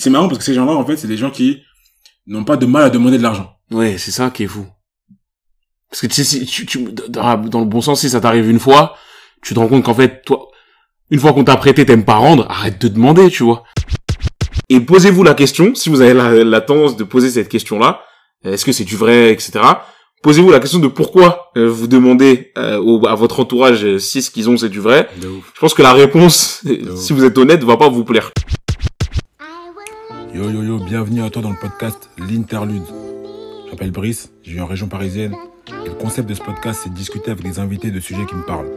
c'est marrant parce que ces gens-là, en fait, c'est des gens qui n'ont pas de mal à demander de l'argent. Ouais, c'est ça qui est fou. Parce que tu sais, si tu, tu, dans dans le bon sens, si ça t'arrive une fois, tu te rends compte qu'en fait, toi, une fois qu'on t'a prêté, t'aimes pas rendre, arrête de demander, tu vois. Et posez-vous la question, si vous avez la, la tendance de poser cette question-là, est-ce que c'est du vrai, etc. Posez-vous la question de pourquoi euh, vous demandez euh, au- à votre entourage euh, si ce qu'ils ont c'est du vrai. Je pense que la réponse, si vous êtes honnête, va pas vous plaire. Yo yo yo, bienvenue à toi dans le podcast L'Interlude. Je m'appelle Brice, je vis en région parisienne. Et le concept de ce podcast, c'est de discuter avec des invités de sujets qui me parlent.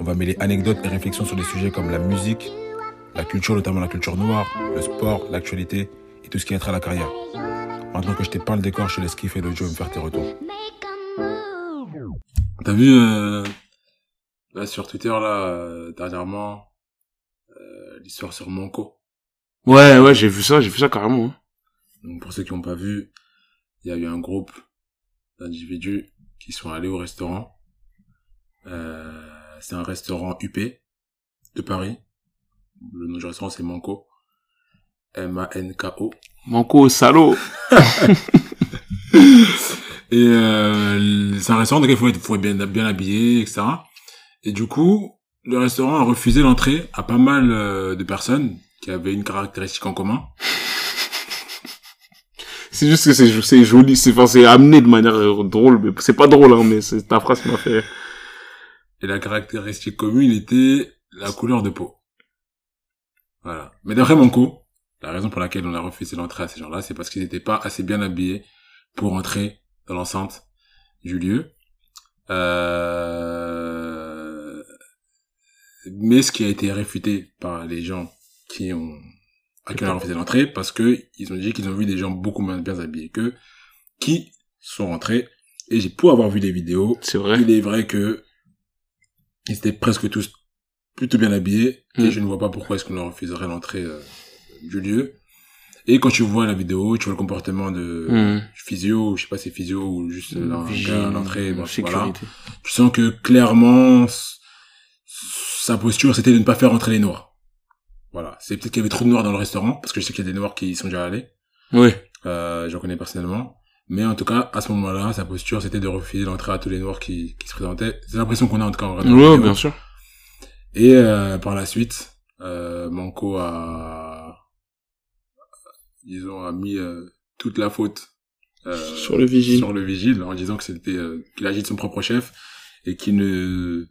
On va mêler anecdotes et réflexions sur des sujets comme la musique, la culture, notamment la culture noire, le sport, l'actualité et tout ce qui a trait à la carrière. Maintenant que je t'ai peint le décor, je te laisse kiffer jeu et me faire tes retours. T'as vu euh, là sur Twitter là euh, dernièrement euh, l'histoire sur Monco. Ouais, ouais, j'ai vu ça, j'ai vu ça carrément. hein. Donc pour ceux qui n'ont pas vu, il y a eu un groupe d'individus qui sont allés au restaurant. Euh, c'est un restaurant UP de Paris. Le nom du restaurant c'est Manco. M-A-N-K-O. Manco, salaud. Et euh, c'est un restaurant dans lequel il faut être, faut être bien, bien habillé, etc. Et du coup, le restaurant a refusé l'entrée à pas mal euh, de personnes qui avaient une caractéristique en commun. C'est juste que c'est, c'est joli, c'est, enfin, c'est amené de manière euh, drôle, mais c'est pas drôle, hein, mais c'est ta phrase qui m'a fait. Et la caractéristique commune était la couleur de peau. Voilà. Mais d'après Manco, la raison pour laquelle on a refusé l'entrée à ces gens-là, c'est parce qu'ils n'étaient pas assez bien habillés pour entrer dans l'enceinte du lieu. Euh... Mais ce qui a été réfuté par les gens qui ont à qui on a refusé l'entrée, parce que ils ont dit qu'ils ont vu des gens beaucoup moins bien habillés qu'eux, qui sont rentrés. Et j'ai pour avoir vu des vidéos, C'est vrai. il est vrai que ils étaient presque tous plutôt bien habillés et je ne vois pas pourquoi est-ce qu'on leur refuserait l'entrée euh, du lieu. Et quand tu vois la vidéo, tu vois le comportement de Mmh. physio, je sais pas si c'est physio ou juste à l'entrée, bon, voilà. Tu sens que clairement sa posture c'était de ne pas faire entrer les noirs. Voilà, c'est peut-être qu'il y avait trop de noirs dans le restaurant parce que je sais qu'il y a des noirs qui y sont déjà allés. Oui. Euh, j'en connais personnellement. Mais en tout cas, à ce moment-là, sa posture, c'était de refuser l'entrée à tous les noirs qui, qui se présentaient. C'est l'impression qu'on a en tout cas en regardant Ouais, bien sûr. Et euh, par la suite, euh, Manco a, disons, a mis euh, toute la faute euh, Sur le vigile. sur le vigile en disant que c'était euh, qu'il agit de son propre chef et qu'ils ne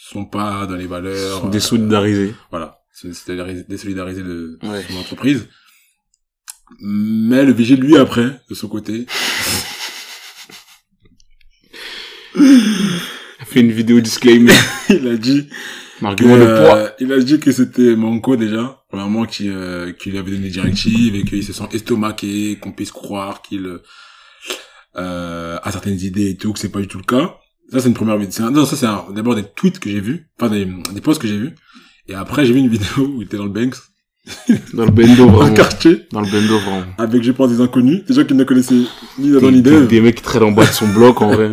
sont pas dans les valeurs. euh, Désolidarisé. voilà, c'est c'est désolidariser de Ouais. son entreprise. Mais le vigile, lui, après, de son côté, Il fait une vidéo disclaimer. il a dit que, Argument de poids. euh, il a dit que c'était Manco déjà, premièrement qui euh, qui lui avait donné des directives et qu'il se sent estomaqué, qu'on puisse croire qu'il euh, a certaines idées et tout, que c'est pas du tout le cas. Ça c'est une première vidéo. Non, ça c'est d'abord des tweets que j'ai vus, enfin des, des posts que j'ai vus. Et après j'ai vu une vidéo où il était dans le Banks, Dans le bendo, dans vraiment. quartier, Dans le bendo, vraiment. avec je pense des inconnus, des gens qui ne connaissaient ni Adam Des, ni des, Dave. des mecs qui traînent en bas de son bloc, en vrai.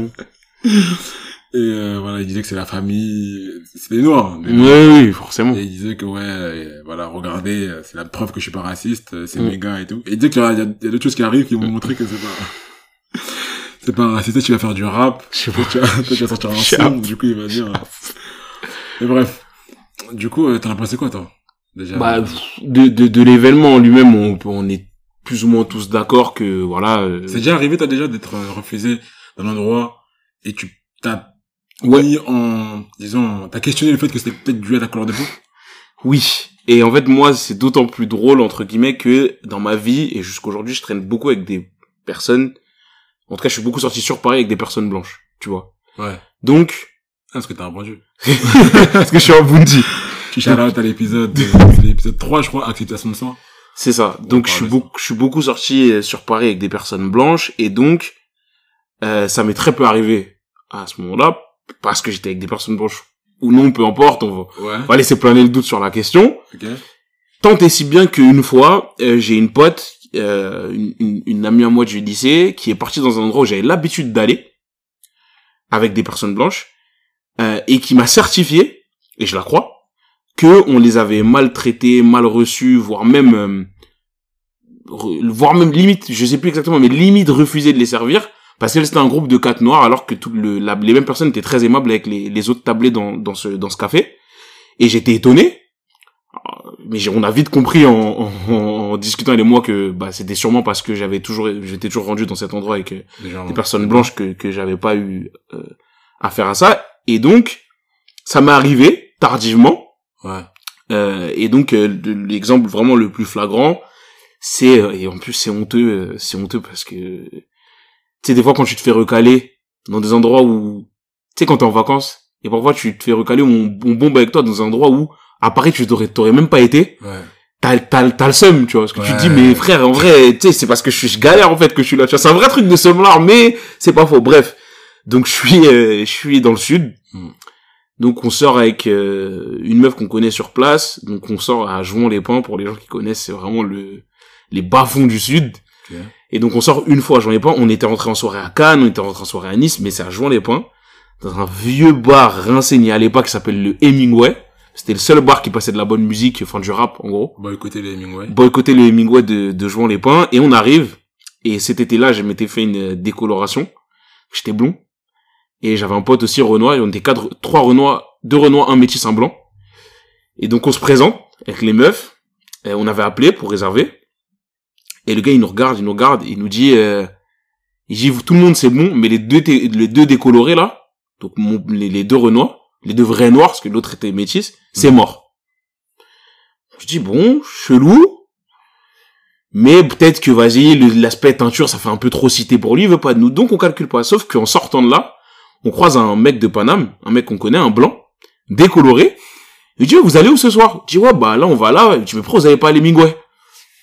Et euh, voilà, il disait que c'est la famille, c'est des noirs. mais Oui, oui, forcément. Et il disait que ouais, euh, voilà, regardez, euh, c'est la preuve que je suis pas raciste, euh, c'est Mm. mes gars et tout. Et il disait qu'il y a, y a- d'autres choses qui arrivent qui vont montrer que c'est pas, c'est pas raciste, tu vas faire du rap, Je sais pas. tu vas, tu vas sortir un son, du coup il va dire. Mais bref. Du coup, euh, t'en as pensé quoi toi? Déjà. Bah, de, de, de l'événement en lui-même, on, on est plus ou moins tous d'accord que, voilà. euh, c'est déjà arrivé toi déjà d'être euh, refusé d'un endroit et tu t'as Ouais. mis en, disons, t'as questionné le fait que c'était peut-être dû à ta couleur de peau? Oui. Et en fait, moi, c'est d'autant plus drôle, entre guillemets, que dans ma vie, et jusqu'aujourd'hui, je traîne beaucoup avec des personnes, en tout cas, je suis beaucoup sorti sur Paris avec des personnes blanches, tu vois. Ouais. Donc, parce que t'as répondu. parce que je suis un Bundy. Tu shout out à l'épisode, euh, l'épisode 3, je crois, acceptation de sang. C'est ça. Donc, je suis, beaucoup, je suis beaucoup sorti euh, sur Paris avec des personnes blanches, et donc, euh, ça m'est très peu arrivé à ce moment-là, parce que j'étais avec des personnes blanches ou non, peu importe, on va, Ouais. on va laisser planer le doute sur la question. Tant et si bien qu'une fois, euh, j'ai une pote, euh, une, une, une amie à moi du lycée, qui est partie dans un endroit où j'avais l'habitude d'aller, avec des personnes blanches, euh, et qui m'a certifié, et je la crois, que on les avait maltraités, mal reçus, voire même, euh, re- voire même limite, je sais plus exactement, mais limite refuser de les servir parce que c'était un groupe de quatre noirs alors que tout le, la- les mêmes personnes étaient très aimables avec les, les autres tablés dans, dans ce dans ce café et j'étais étonné. Euh, Mais on a vite compris en, en, en discutant avec moi que bah, c'était sûrement parce que j'avais toujours j'étais toujours rendu dans cet endroit et que Des gens- des personnes blanches que que j'avais pas eu euh, affaire à ça et donc ça m'est arrivé tardivement Ouais. euh, et donc euh, le- l'exemple vraiment le plus flagrant, c'est euh, et en plus c'est honteux, euh, c'est honteux parce que tu sais des fois quand tu te fais recaler dans des endroits où tu sais quand t'es en vacances et parfois tu te fais recaler on, on bombe avec toi dans un endroit où à Paris tu t'aurais t'aurais même pas été, Ouais. t'as t'as t'as le seum tu vois parce que tu te dis mais frère en vrai tu sais c'est parce que je suis je galère en fait que je suis là tu vois c'est un vrai truc de seum là mais c'est pas faux bref donc je suis euh, je suis dans le sud Mm. donc on sort avec euh, une meuf qu'on connaît sur place. Donc on sort à Jouan-les-Pins pour les gens qui connaissent, c'est vraiment le les bas-fonds du sud. Et donc on sort une fois à Jouan-les-Pins. On était rentré en soirée à Cannes, on était rentré en soirée à Nice, mais c'est à Jouan-les-Pins dans un vieux bar renseigné à l'époque qui s'appelle le Hemingway. C'était le seul bar qui passait de la bonne musique, enfin du rap en gros. Boycotter les Hemingway. Boycotter le Hemingway de, de Jouan-les-Pins et on arrive. Et cet été-là, je m'étais fait une décoloration. J'étais blond. Et j'avais un pote aussi Renoir, et on était quatre, trois Renois, deux Renois, un métis, un blanc. Et donc on se présente avec les meufs, et on avait appelé pour réserver. Et le gars il nous regarde, il nous regarde, il nous dit, euh, il dit tout le monde c'est bon, mais les deux les deux décolorés là, donc mon- les, les deux Renois, les deux vrais noirs parce que l'autre était métis, c'est mort. Je dis bon, chelou. Mais peut-être que vas-y, l'aspect teinture, ça fait un peu trop cité pour lui, il veut pas de nous, donc on calcule pas. Sauf qu'en sortant de là, on croise un mec de Paname, un mec qu'on connaît, un blanc, décoloré. Il dit, vous allez où ce soir? Je dis, ouais, bah là, on va là. Je dis, mais vous avez pas à Hemingway?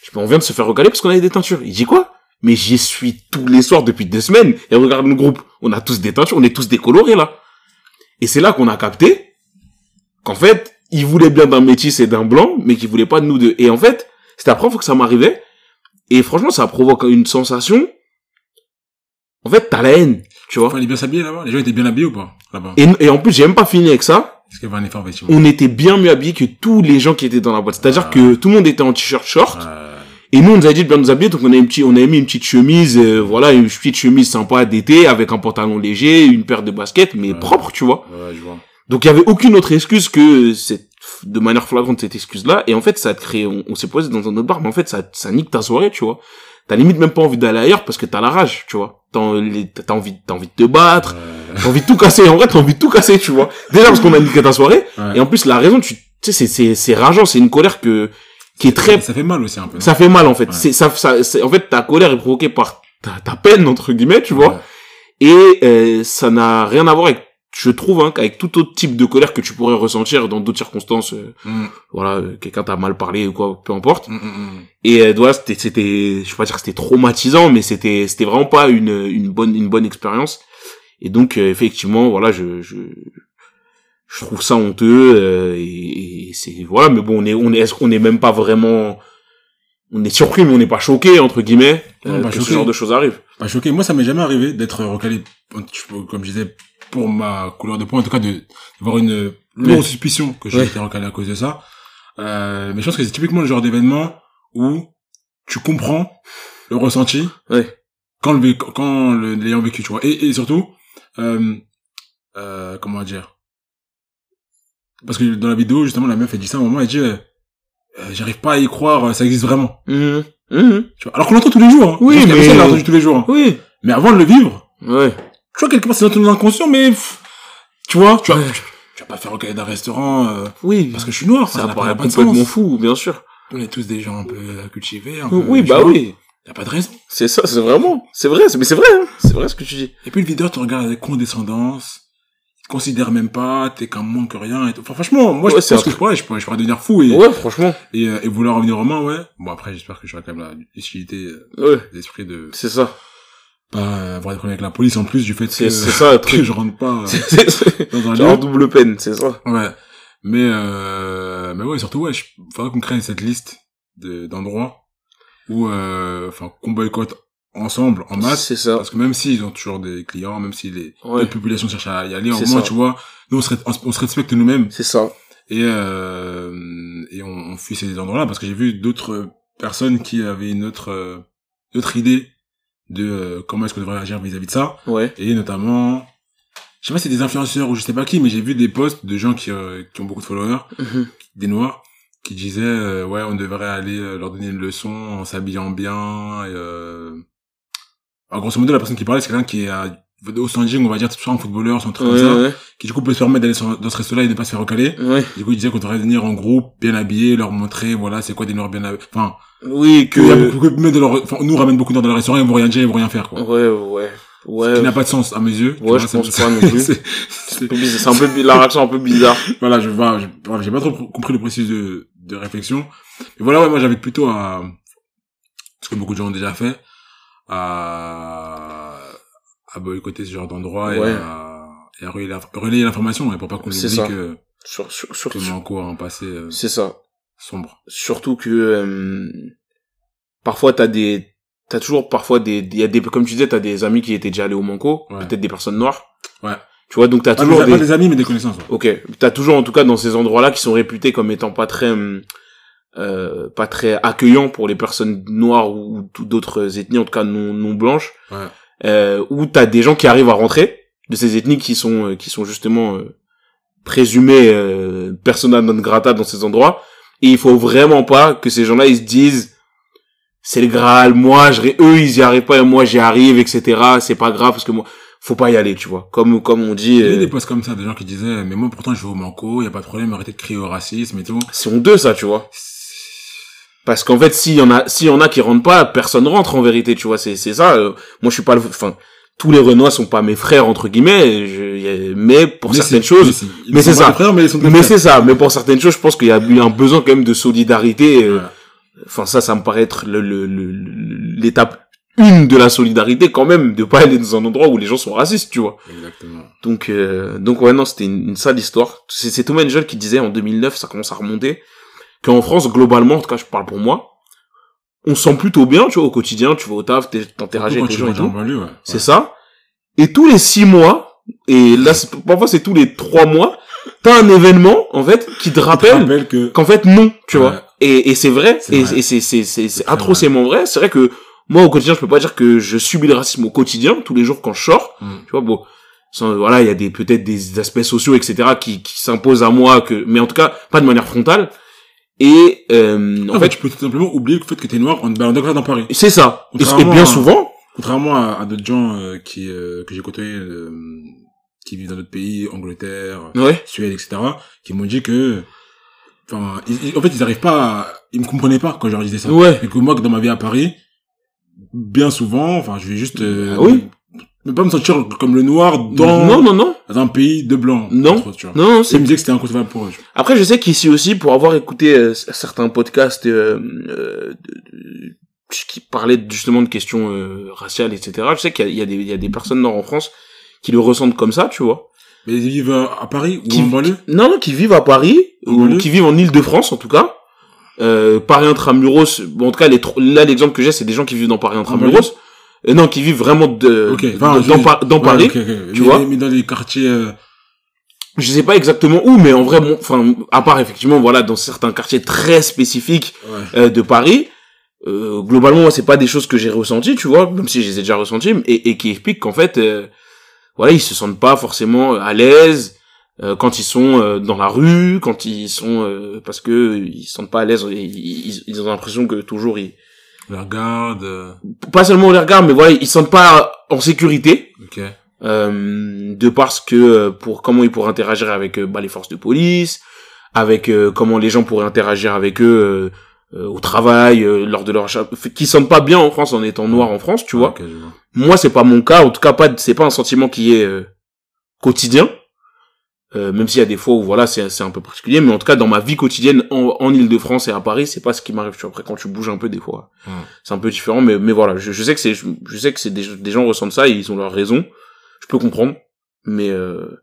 Je dis, bah, on vient de se faire recaler parce qu'on avait des teintures. Il dit quoi? Mais j'y suis tous les soirs depuis deux semaines. Et regarde le groupe. On a tous des teintures, on est tous décolorés, là. Et c'est là qu'on a capté qu'en fait, il voulait bien d'un métis et d'un blanc, mais qu'il voulait pas de nous deux. Et en fait, c'était la première fois que ça m'arrivait. Et franchement, ça provoque une sensation. En fait, t'as la haine, tu vois? Il est bien s'habiller là-bas. Les gens étaient bien habillés ou pas là-bas? Et, et en plus, j'ai même pas fini avec ça. Est-ce qu'il y avait un effort effectivement On était bien mieux habillés que tous les gens qui étaient dans la boîte. C'est-à-dire Ah. que tout le monde était en t-shirt short. Et nous, on nous a dit de bien nous habiller. Donc, on a, une petite, on avait mis une petite chemise, euh, voilà, une petite chemise sympa d'été avec un pantalon léger, une paire de baskets, mais Ouais. propre, tu vois. Ouais, je vois. Donc il y avait aucune autre excuse que cette de manière flagrante cette excuse là et en fait ça a créé on, on s'est posé dans un autre bar mais en fait ça ça nique ta soirée tu vois t'as limite même pas envie d'aller ailleurs parce que t'as la rage tu vois. T'as envie t'as envie de te battre t'as envie de tout casser. En vrai t'as envie de tout casser tu vois. Déjà parce qu'on a niqué ta soirée. Ouais. et en plus la raison tu sais c'est c'est c'est rageant c'est une colère que qui est très Ça fait mal aussi un peu. ça fait mal en fait. Ouais. c'est ça, ça c'est- en fait ta colère est provoquée par ta, ta peine entre guillemets tu vois. Et euh, ça n'a rien à voir avec, je trouve, hein, avec tout autre type de colère que tu pourrais ressentir dans d'autres circonstances. euh, Mm, voilà, euh, quelqu'un t'a mal parlé ou quoi, peu importe. mm, mm. Et euh, voilà, c'était, c'était, je vais pas dire que c'était traumatisant, mais c'était, c'était vraiment pas une, une bonne, une bonne expérience. Et donc, euh, effectivement, voilà, je, je, je trouve ça honteux. euh, et, et c'est voilà, mais bon, on est, on est, est-ce qu'on est même pas vraiment, on est surpris, mais on n'est pas choqué entre guillemets Non, que ce genre de choses arrivent. Pas choqué. Moi, ça m'est jamais arrivé d'être recalé, comme je disais, pour ma couleur de peau, en tout cas, de d'avoir une lourde Ouais. suspicion que j'ai Ouais. été recalé à cause de ça. Euh, mais je pense que c'est typiquement le genre d'événement où tu comprends le ressenti Ouais. quand le quand le l'ayant vécu, tu vois. Et, et surtout, euh, euh, comment dire? Parce que dans la vidéo, justement, la meuf elle dit ça à un moment, elle dit, j'arrive pas à y croire, ça existe vraiment. Mhm. Mhm. Tu vois? Alors qu'on l'entend tous les jours. Hein. Oui, mais- personne tous les jours. hein. Oui. Mais avant de le vivre, Ouais. Tu vois, quelque part, c'est dans ton inconscient, mais pff, tu vois, tu, vas, tu, tu vas pas faire recaler d'un restaurant euh, Oui. parce que je suis noir. ça Ça n'a paraît pas, pas de complètement fou, bien sûr. On est tous des gens un peu cultivés. Un peu, Oui, bah vois. oui. Y a pas de raison. C'est ça, c'est vraiment, c'est vrai, c'est- mais c'est vrai, hein. c'est vrai ce que tu dis. Et puis le videur te regarde avec condescendance. Il te considère même pas, t'es qu'un moins que rien. Et tout. Enfin, franchement, moi, Ouais, je pense que je pourrais, je pourrais, je pourrais devenir fou et, Ouais, franchement. et, euh, et vouloir revenir aux mains, ouais. Bon, après, j'espère que j'aurai quand même la lucidité, euh, Ouais, l'esprit de c'est ça. Pas avoir des problèmes avec la police en plus du fait que, c'est ça, que je rentre pas euh, dans un lieu. double peine, c'est ça. Ouais. Mais, euh, mais ouais, surtout, ouais, il faudrait qu'on crée cette liste de, d'endroits où, euh, enfin, qu'on boycotte ensemble, en masse. C'est ça. Parce que même s'ils ont toujours des clients, même si les, Ouais. la population cherche à y aller, au C'est moins, tu vois, nous, on se, on se- on se respecte nous-mêmes. C'est ça. Et, euh, et on, on fuit ces endroits-là parce que j'ai vu d'autres personnes qui avaient une autre, euh, autre idée de euh, comment est-ce qu'on devrait agir vis-à-vis de ça. Ouais. Et notamment, je sais pas si c'est des influenceurs ou je sais pas qui, mais j'ai vu des posts de gens qui, euh, qui ont beaucoup de followers, Mhm. des noirs, qui disaient, euh, ouais, on devrait aller euh, leur donner une leçon en s'habillant bien. Et, euh... Alors, grosso modo, la personne qui parlait, c'est quelqu'un qui à, au standing, on va dire, soit un footballeur, soit un truc Ouais, comme ça, ouais, qui du coup peut se permettre d'aller dans ce resto-là et de pas se faire recaler. ouais. Du coup, il disait qu'on devrait venir en groupe, bien habillé, leur montrer, voilà, c'est quoi des noirs bien habillés. Enfin, Oui, que... a beaucoup, de leur, enfin, nous ramène beaucoup de dans le restaurant, ils vont rien dire, ils vont rien faire, quoi. Ouais, ouais. Ce Ouais. qui n'a pas de sens, à mes yeux. Ouais, je pense pas non plus. c'est- un peu la réaction un peu bizarre. voilà, je vois, j'ai pas trop compris le processus de, de réflexion. Mais voilà, ouais, moi j'avais plutôt à, ce que beaucoup de gens ont déjà fait, à, à boycotter ce genre d'endroit et Ouais. à, et à relayer l'inf- relayer l'information, et pour pas qu'on oublie ça. que, Sur, sur, sur, que Manco a un passé euh, c'est ça. sombre. Surtout que, euh, parfois t'as des, t'as toujours parfois des, il y a des, comme tu disais, t'as des amis qui étaient déjà allés au Manco, Ouais. peut-être des personnes noires. Ouais. Tu vois, donc t'as Pas toujours des, des, pas des amis, mais des connaissances. ouais. Ok, t'as toujours en tout cas dans ces endroits-là qui sont réputés comme étant pas très, euh, pas très accueillants pour les personnes noires ou, ou d'autres ethnies, en tout cas non non blanches, Ouais. Euh, où t'as des gens qui arrivent à rentrer de ces ethnies qui sont euh, qui sont justement euh, présumées euh, persona non grata dans ces endroits, et il faut vraiment pas que ces gens-là ils se disent c'est le Graal, moi je eux ils y arrivent pas et moi j'y arrive, etc. C'est pas grave parce que moi faut pas y aller, tu vois. Comme comme on dit. Il y a eu euh, des posts comme ça, des gens qui disaient, mais moi pourtant je vais au Manco, y a pas de problème, arrêtez de crier au racisme et tout. c'est honteux ça, tu vois. Parce qu'en fait, s'il y en a, s'il y en a qui rentrent pas, personne rentre en vérité, tu vois. C'est, c'est ça. euh, moi, je suis pas le, enfin, tous les Renois sont pas mes frères entre guillemets. Je, mais pour Mais certaines choses, mais c'est- mais ça. frères, mais mais c'est ça. Mais pour certaines choses, je pense qu'il y a eu un besoin quand même de solidarité. euh. Enfin, ça, ça me paraît être le, le, l'étape une de la solidarité quand même, de pas aller dans un endroit où les gens sont racistes, tu vois. Exactement. Donc, euh, donc ouais, non, c'était une, une sale histoire. C'est, c'est Thomas Angel qui disait en 2009, ça commence à remonter, qu'en France, globalement, en tout cas, je parle pour moi, on se sent plutôt bien, tu vois, au quotidien, tu vas au taf, t'interagis avec les gens et tout. ouais. C'est ça. Et tous les six mois, et là, parfois c'est tous les trois mois, t'as un événement, en fait, qui te rappelle rappelle que qu'en fait, non, tu Ouais. vois. Et, et c'est vrai, et, vrai. et c'est, c'est, c'est, atrocement vrai. C'est vrai que moi, au quotidien, je peux pas dire que je subis le racisme au quotidien, tous les jours quand je sors. Mm. Tu vois, bon, sans- voilà, il y a des, peut-être des aspects sociaux, etc., qui, qui s'imposent à moi, que, mais en tout cas, pas de manière frontale. Et, euh, en en fait, fait, tu peux tout simplement oublier le fait que t'es noir en te baladant comme ça dans Paris. c'est ça. Et, bien à- souvent, Contrairement à, à d'autres gens euh, qui euh, que j'ai côtoyés, euh, qui vivent dans d'autres pays, Angleterre, ouais, Suède, etc., qui m'ont dit que, enfin, en fait, ils arrivent pas, à, ils me comprenaient pas quand je leur disais ça. ouais, Et que moi, que dans ma vie à Paris, bien souvent, enfin, je vais juste, euh, Ah oui. Ne pas me sentir comme le noir dans, non, non, non, dans un pays de blancs. Non. entre autres, tu vois. non, non, c'est me disaient que c'était inconcevable pour eux. tu vois. Après, je sais qu'ici aussi, pour avoir écouté euh, certains podcasts euh, euh, de- qui parlaient justement de questions euh, raciales, etc., je sais qu'il y a, il y, a des- il y a des personnes nord en France qui le ressentent comme ça, tu vois. Mais ils vivent euh, à Paris ou Qui- en banlieue? Non, non, qui vivent à Paris, En ou banlieue? qui vivent en Île-de-France en tout cas. Euh, Paris Intramuros, bon, en tout cas, les, là, l'exemple que j'ai, c'est des gens qui vivent dans Paris Intramuros. Euh, non, qui vivent vraiment de, Ok, de- enfin, dans, je- Par- dans Ouais, Paris. tu Mais- vois Mais dans les quartiers, euh, Je sais pas exactement où, mais en vrai, bon, enfin, à part effectivement, voilà, dans certains quartiers très spécifiques, ouais. euh, de Paris, euh, globalement, moi, c'est pas des choses que j'ai ressenties, tu vois, même si je les ai déjà ressenties, et, et qui expliquent qu'en fait, euh, voilà, ils se sentent pas forcément à l'aise euh, quand ils sont euh, dans la rue, quand ils sont euh, parce que ils se sentent pas à l'aise, ils, ils, ils ont l'impression que toujours ils, la garde, euh, pas seulement on les regarde, mais voilà, ils se sentent pas en sécurité. ok. Euh, de parce que euh, pour comment ils pourraient interagir avec euh, bah, les forces de police, avec euh, comment les gens pourraient interagir avec eux euh, euh, au travail, euh, lors de leur qui sentent pas bien en France en étant noirs en France, tu vois. Ok, je vois. Moi, c'est pas mon cas, en tout cas pas, c'est pas un sentiment qui est euh, quotidien. Euh, même s'il y a des fois où voilà c'est c'est un peu particulier mais en tout cas dans ma vie quotidienne en, en Ile-de-France et à Paris c'est pas ce qui m'arrive. Après quand tu bouges un peu des fois c'est un peu différent mais mais voilà je, je sais que c'est je, je sais que c'est des, des gens ressentent ça et ils ont leur raison. Je peux comprendre mais euh,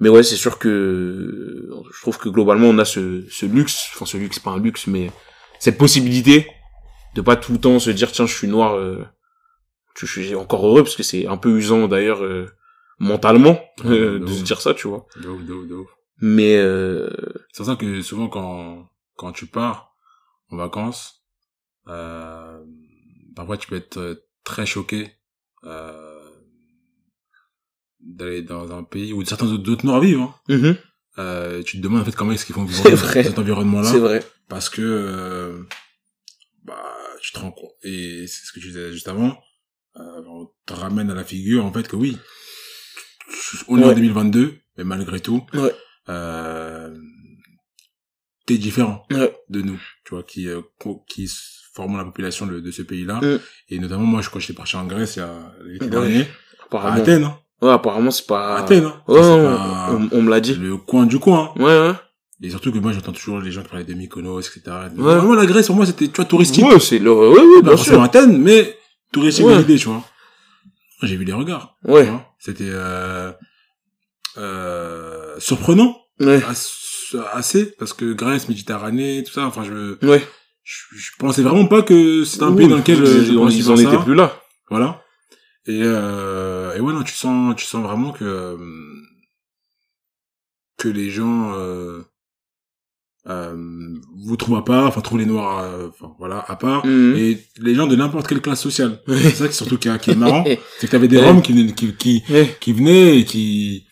mais ouais c'est sûr que je trouve que globalement on a ce ce luxe enfin ce luxe pas un luxe mais cette possibilité de pas tout le temps se dire tiens je suis noir euh, je suis encore heureux parce que c'est un peu usant d'ailleurs euh, mentalement euh, de de se dire ça tu vois De ouf, de ouf, de ouf. mais euh, C'est pour ça que souvent quand, quand tu pars en vacances, Euh, parfois, tu peux être euh, très choqué euh, d'aller dans un pays où certains autres Noirs vivent. Hein. Mhm. Euh, tu te demandes en fait comment est-ce qu'ils font vivre dans vrai. cet environnement-là. C'est vrai. parce que euh, bah tu te rends compte et c'est ce que tu disais juste avant euh, on te ramène à la figure en fait que oui on est en Ouais. 2022 mais malgré tout Ouais. euh, t'es différent Ouais. de nous tu vois qui euh, qui formons la population de, de ce pays-là Mm. et notamment moi je- quand j'étais parti en Grèce il y a l'été dernier à Apparemment. Athènes hein. Ouais, apparemment, c'est pas... Athènes hein. Ouais, pas on, on me l'a dit. le coin du coin hein. Ouais, ouais. et surtout que moi j'entends toujours les gens qui parlaient de Mykonos etc Ouais. vraiment la Grèce pour moi c'était tu vois touristique Ouais, c'est le... Ouais, ouais, bien sûr. Athènes, mais touristique Ouais. l'idée, tu vois. J'ai vu les regards. tu Ouais. vois. C'était euh, euh, surprenant, Ouais. as- assez, parce que Grèce, Méditerranée, tout ça. Enfin, je, Ouais. je, je pensais vraiment pas que c'était un pays dans lequel euh, je ils, pensais ils en étaient plus là. Voilà. Et, euh, et ouais, non, tu sens, tu sens vraiment que euh, que les gens euh, euh, vous trouvent à part, enfin trouvent les noirs, euh, enfin voilà, à part. Mhm. Et les gens de n'importe quelle classe sociale. C'est ça qui surtout qui, est- qui est marrant, c'est que t'avais des. Roms qui, venaient- qui, qui, qui venaient et qui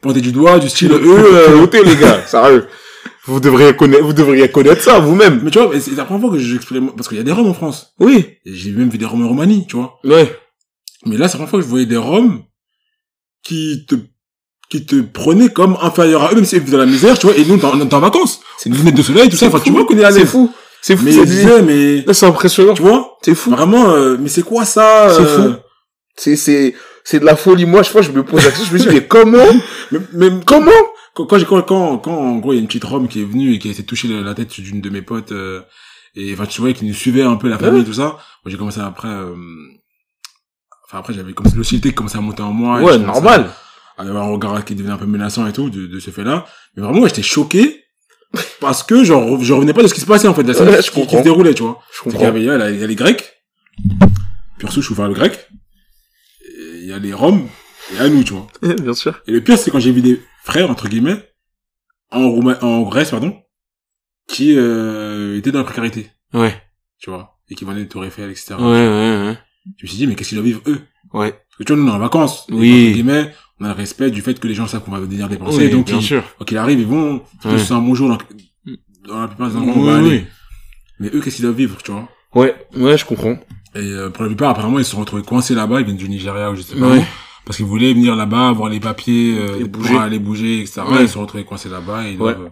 pointaient du doigt, du style Eux, euh, ôtez, les gars, sérieux. Vous devriez connaître, vous devriez connaître ça vous-même. Mais tu vois, c'est la première fois que j'expérimente, parce qu'il y a des Roms en France. Oui. J'ai même vu des Roms en Roumanie, tu vois. Ouais. Mais là, c'est la première fois que je voyais des Roms qui te, qui te prenaient comme inférieur à eux, même si ils étaient dans la misère, tu vois, et nous, on est en vacances. C'est une lunette de soleil, tout ça. Enfin, tu vois qu'on est à C'est fou. C'est fou, Mais vie. disais, mais, c'est impressionnant. tu vois, C'est fou. vraiment, euh, mais c'est quoi ça? C'est euh, fou. C'est, c'est, c'est de la folie. Moi, je fois, je me pose la question, je me dis, mais comment, Mais, mais comment? quand, quand, quand, quand, quand, en gros, il y a une petite Rome qui est venue et qui a de toucher la la tête d'une de mes potes, euh, et enfin, tu vois, qui nous suivait un peu la famille, Ouais. tout ça. Moi, j'ai commencé après, euh, enfin, après, j'avais comme l'hostilité qui commençait à monter en moi. Ouais, normal. À avoir un regard qui devenait un peu menaçant et tout, de, de ce fait-là. Mais vraiment, ouais, j'étais choqué. Parce que, genre, je revenais pas de ce qui se passait, en fait, de la scène Ouais, qui, se déroulait, tu vois. Je C'est qu'il y comprends. avait, il y a, il y a les Grecs. Pure souche, ou enfin, le grec. Il y a les Roms. Et à nous, tu vois. Bien sûr. Et le pire, c'est quand j'ai vu des frères, entre guillemets, en, Rouma- en Grèce, pardon, qui euh, étaient dans la précarité, Ouais. tu vois, et qui venaient de Tour Eiffel, etc. Ouais, ouais, ouais. Je me suis dit, mais qu'est-ce qu'ils doivent vivre, eux? Ouais. Parce que tu vois, nous, on est en vacances. Et, Oui. Entre guillemets, on a le respect du fait que les gens savent qu'on va venir dépenser. Oui, donc, bien ils, sûr. quand ils arrivent, ils vont, si c'est un bon jour dans, la plupart des endroits où on va Oui, aller. oui. Mais eux, qu'est-ce qu'ils doivent vivre, tu vois? Ouais, ouais, je comprends. Et euh, pour la plupart, apparemment, ils se sont retrouvés coincés là-bas, ils viennent du Nigeria ou je sais pas Ouais. où, parce qu'ils voulaient venir là-bas, avoir les papiers, euh, pour bouger. aller bouger, etc. Ouais. Ils se sont retrouvés coincés là-bas et ils Ouais. doivent euh,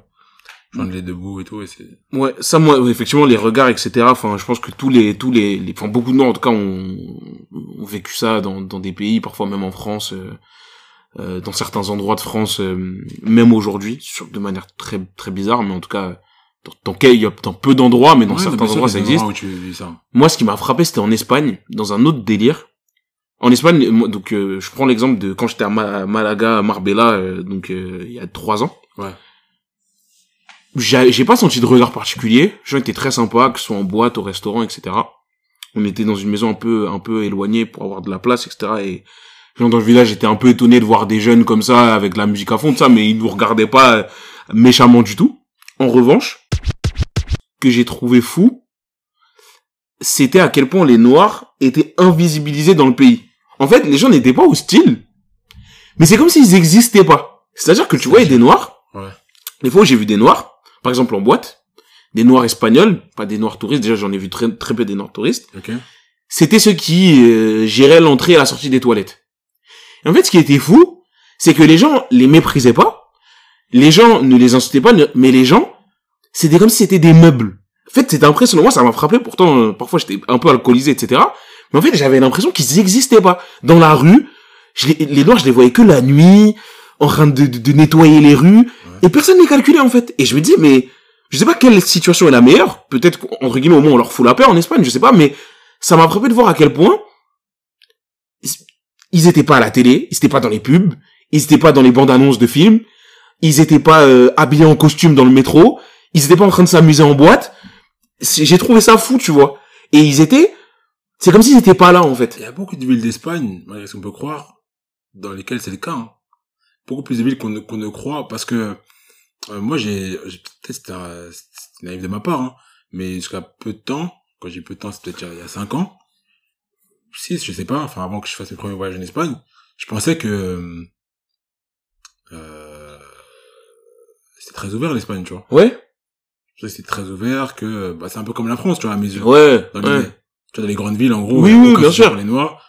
joindre les debout et tout, et c'est... Ouais, ça, moi, effectivement, les regards, etc. Enfin, je pense que tous les, tous les, les enfin, beaucoup de Noirs, en tout cas, ont, ont vécu ça dans, dans des pays, parfois même en France, euh, euh, dans certains endroits de France, euh, même aujourd'hui, sur de manière très, très bizarre, mais en tout cas, dans, dans, il y a dans peu d'endroits, mais dans Ouais, certains endroits, ça existe. tu ça. Moi, ce qui m'a frappé, c'était en Espagne, dans un autre délire. En Espagne, moi, donc euh, je prends l'exemple de quand j'étais à Ma- Malaga, Marbella, euh, donc euh, il y a trois ans. Ouais. J'ai j'ai pas senti de regard particulier. Les gens étaient très sympas, que ce soit en boîte, au restaurant, etc. On était dans une maison un peu un peu éloignée pour avoir de la place, etc. Et les gens dans le village étaient un peu étonnés de voir des jeunes comme ça avec la musique à fond, tout ça, mais ils nous regardaient pas euh, méchamment du tout. En revanche, que j'ai trouvé fou, c'était à quel point les Noirs étaient invisibilisés dans le pays. En fait, les gens n'étaient pas hostiles, mais c'est comme s'ils existaient pas. C'est-à-dire que tu voyais des Noirs, Ouais. les fois j'ai vu des Noirs, par exemple en boîte, des Noirs espagnols, pas des Noirs touristes, déjà j'en ai vu très, très peu des Noirs touristes, c'était ceux qui euh, géraient l'entrée et la sortie des toilettes. Et en fait, ce qui était fou, c'est que les gens les méprisaient pas, les gens ne les insultaient pas, ne- mais les gens, c'était comme si c'était des meubles. En fait, c'était impressionnant. Moi, ça m'a frappé. Pourtant, euh, parfois, j'étais un peu alcoolisé, etc. Mais en fait, j'avais l'impression qu'ils existaient pas. Dans la rue, je les, les Noirs, je les voyais que la nuit, en train de, de, de nettoyer les rues, et personne n'est calculé, en fait. Et je me dis, mais, je sais pas quelle situation est la meilleure. Peut-être, entre guillemets, au moins, on leur fout la paix en Espagne, je sais pas, mais ça m'a frappé de voir à quel point ils étaient pas à la télé, ils étaient pas dans les pubs, ils étaient pas dans les bandes annonces de films, ils étaient pas euh, habillés en costume dans le métro, ils étaient pas en train de s'amuser en boîte. C'est- J'ai trouvé ça fou, tu vois. Et ils étaient, c'est comme s'ils étaient pas là en fait. Il y a beaucoup de villes d'Espagne, malgré ce qu'on peut croire, dans lesquelles c'est le cas. hein. Beaucoup plus de villes qu'on ne, ne croit, parce que euh, moi, j'ai, peut-être c'était naïf de ma part, hein, mais jusqu'à peu de temps, quand j'ai peu de temps, c'était peut-être il y a 5 ans. 6, je sais pas, enfin avant que je fasse mes premiers voyages en Espagne, je pensais que euh, c'était très ouvert l'Espagne, tu vois. Ouais. Je pensais que c'était très ouvert, que bah, c'est un peu comme la France, tu vois, à mes yeux. Ouais. Dans ouais. Tu vois, dans les grandes villes, en gros, Oui, oui, bien sûr. pour les Noirs.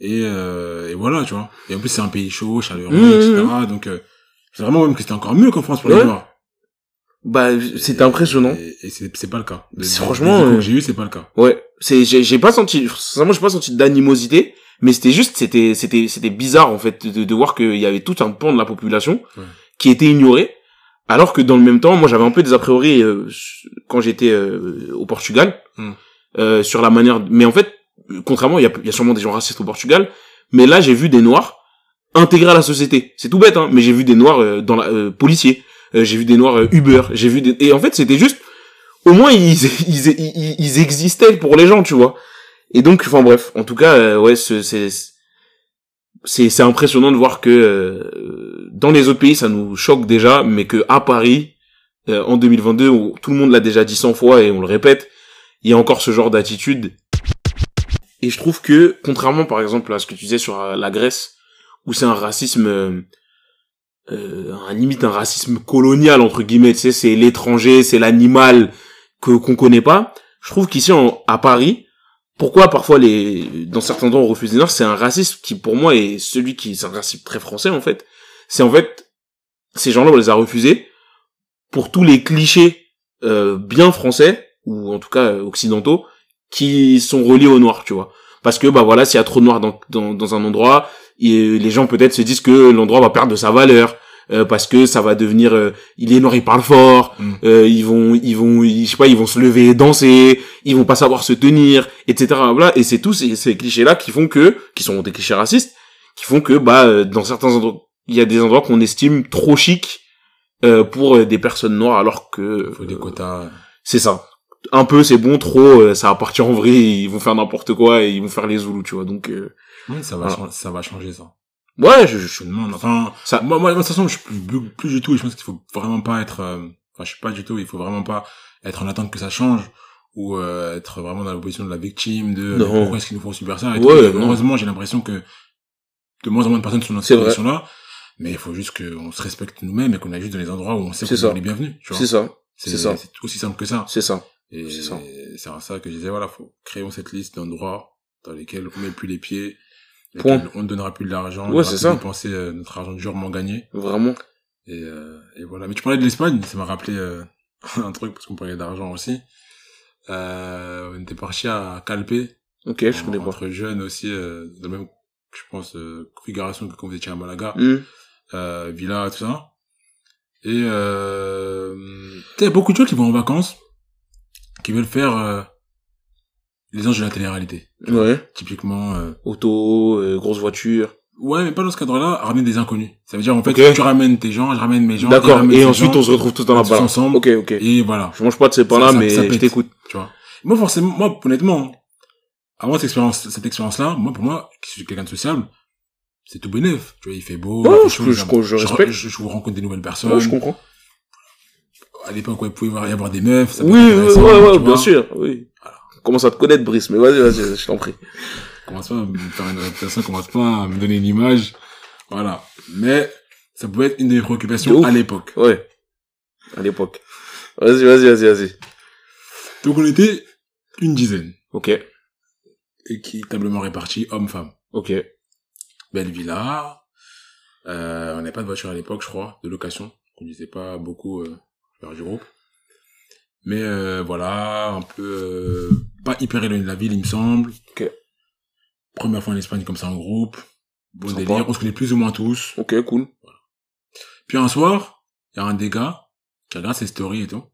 Et, euh, et voilà, tu vois. Et en plus, c'est un pays chaud, chaleureux, Mmh, etc. Donc, euh, c'est vraiment même que c'était encore mieux qu'en France pour les. Noirs. Bah, c'était impressionnant. Et, et c'est, c'est pas le cas. De- franchement, euh, j'ai eu, c'est pas le cas. Ouais, c'est j'ai j'ai pas senti sincèrement j'ai pas senti d'animosité, mais c'était juste c'était c'était c'était bizarre en fait de, de voir qu'il y avait tout un pan de la population Ouais. qui était ignoré alors que dans le même temps, moi j'avais un peu des a priori euh, quand j'étais euh, au Portugal Hmm. euh, sur la manière mais en fait contrairement il y a il y a sûrement des gens racistes au Portugal, mais là j'ai vu des noirs intégrés à la société. C'est tout bête hein, mais j'ai vu des noirs euh, dans la euh, policiers, j'ai vu des noirs euh, Uber, j'ai vu des et en fait c'était juste au moins ils, ils, ils, ils existaient pour les gens, tu vois. Et donc, enfin bref, en tout cas, euh, ouais, c'est c'est impressionnant de voir que euh, dans les autres pays ça nous choque déjà, mais que à Paris euh, en 2022, où tout le monde l'a déjà dit 100 fois et on le répète, il y a encore ce genre d'attitude. Et je trouve que contrairement par exemple à ce que tu disais sur euh, la Grèce, où c'est un racisme euh, un limite un racisme colonial entre guillemets tu sais c'est l'étranger c'est l'animal que qu'on connaît pas. Je trouve qu'ici en- à Paris pourquoi parfois les dans certains endroits on refuse des noirs c'est un racisme qui pour moi est celui qui c'est un racisme très français en fait. C'est en fait ces gens-là on les a refusés pour tous les clichés euh, bien français ou en tout cas euh, occidentaux qui sont reliés aux noirs tu vois. Parce que bah voilà s'il y a trop de noirs dans dans, dans un endroit et les gens peut-être se disent que l'endroit va perdre de sa valeur euh, parce que ça va devenir euh, il est noir il parle fort Mm. euh, ils vont ils vont ils- je sais pas ils vont se lever danser ils vont pas savoir se tenir etc voilà et c'est tous ces, ces clichés là qui font que qui sont des clichés racistes qui font que bah euh, dans certains endroits il y a des endroits qu'on estime trop chic euh, pour euh, des personnes noires alors que faut des euh, quotas. c'est ça un peu c'est bon trop euh, ça va partir en vrille ils vont faire n'importe quoi et ils vont faire les zoulous tu vois donc euh, Oui, ça va, ça va changer, ça. ouais je, je, Je me demande, enfin, Ça- moi, moi, de toute façon, je suis plus, du tout, et je pense qu'il faut vraiment pas être, euh, enfin, je suis pas du tout, il faut vraiment pas être en attente que ça change, ou, euh, être vraiment dans la position de la victime, de, Non. pourquoi est-ce qu'ils nous font subir ça, et Ouais, tout. Heureusement, j'ai l'impression que de moins en moins de personnes sont dans cette vrai. position-là, mais il faut juste qu'on se respecte nous-mêmes et qu'on aille juste dans les endroits où on sait qu'on est les bienvenus, tu vois. c'est ça c'est ça. C'est aussi simple que ça. c'est ça Et C'est ça. c'est en ça que je disais, voilà, faut créons cette liste d'endroits dans lesquels on met plus les pieds, Point. on ne donnera plus de l'argent, Ouais, on c'est ça. dépenser euh, notre argent durement gagné. vraiment Et, euh, et voilà. Mais tu parlais de l'Espagne, ça m'a rappelé euh, un truc parce qu'on parlait d'argent aussi. Euh, on était parti à Calpe, ok je connais pas entre jeunes aussi, euh, de la même, je pense, euh, configuration que quand vous étiez à Malaga, euh, villa, tout ça. Et euh, tu sais, il y a beaucoup de gens qui vont en vacances, qui veulent faire euh, les anges de la télé-réalité. ouais Typiquement, euh, auto euh, grosse voiture ouais, mais pas dans ce cadre-là, ramener des inconnus. Ça veut dire, en fait, Ok. tu ramènes tes gens, je ramène mes gens. d'accord et ensuite gens, on se retrouve tous dans la ensemble. ok ok Et voilà, je mange pas de ces pains là Ça- ça- mais ça je t'écoute tu vois. Moi, forcément, moi, honnêtement, avant cette expérience, cette expérience-là, moi, pour moi, qui suis quelqu'un de sociable, c'est tout bénef. Tu vois, il fait beau, il fait je- chaud, je- je respecte. Je, je vous rencontre des nouvelles personnes. ouais, je comprends à l'époque, ouais, il pouvait y avoir des meufs. Ça oui être ouais ouais, bien sûr oui commence à te connaître Brice mais vas-y vas-y je t'en prie Commence pas à me faire une réputation, commence pas à me donner une image. Voilà. Mais, ça pouvait être une de mes De préoccupations à l'époque. ouais à l'époque vas-y vas-y vas-y vas-y Donc, on était une dizaine. ok Équitablement répartis, hommes-femmes. ok Belle villa. Euh, on n'avait pas de voiture à l'époque, je crois, de location. On disait pas beaucoup euh, vers du groupe. Mais euh, voilà, un peu euh, pas hyper éloigné de la ville, il me semble. Ok. Première fois en Espagne comme ça en groupe. Bon Sympa. délire, on se connaît plus ou moins tous. ok cool Puis un soir, il y a un des gars qui regarde ses stories et tout.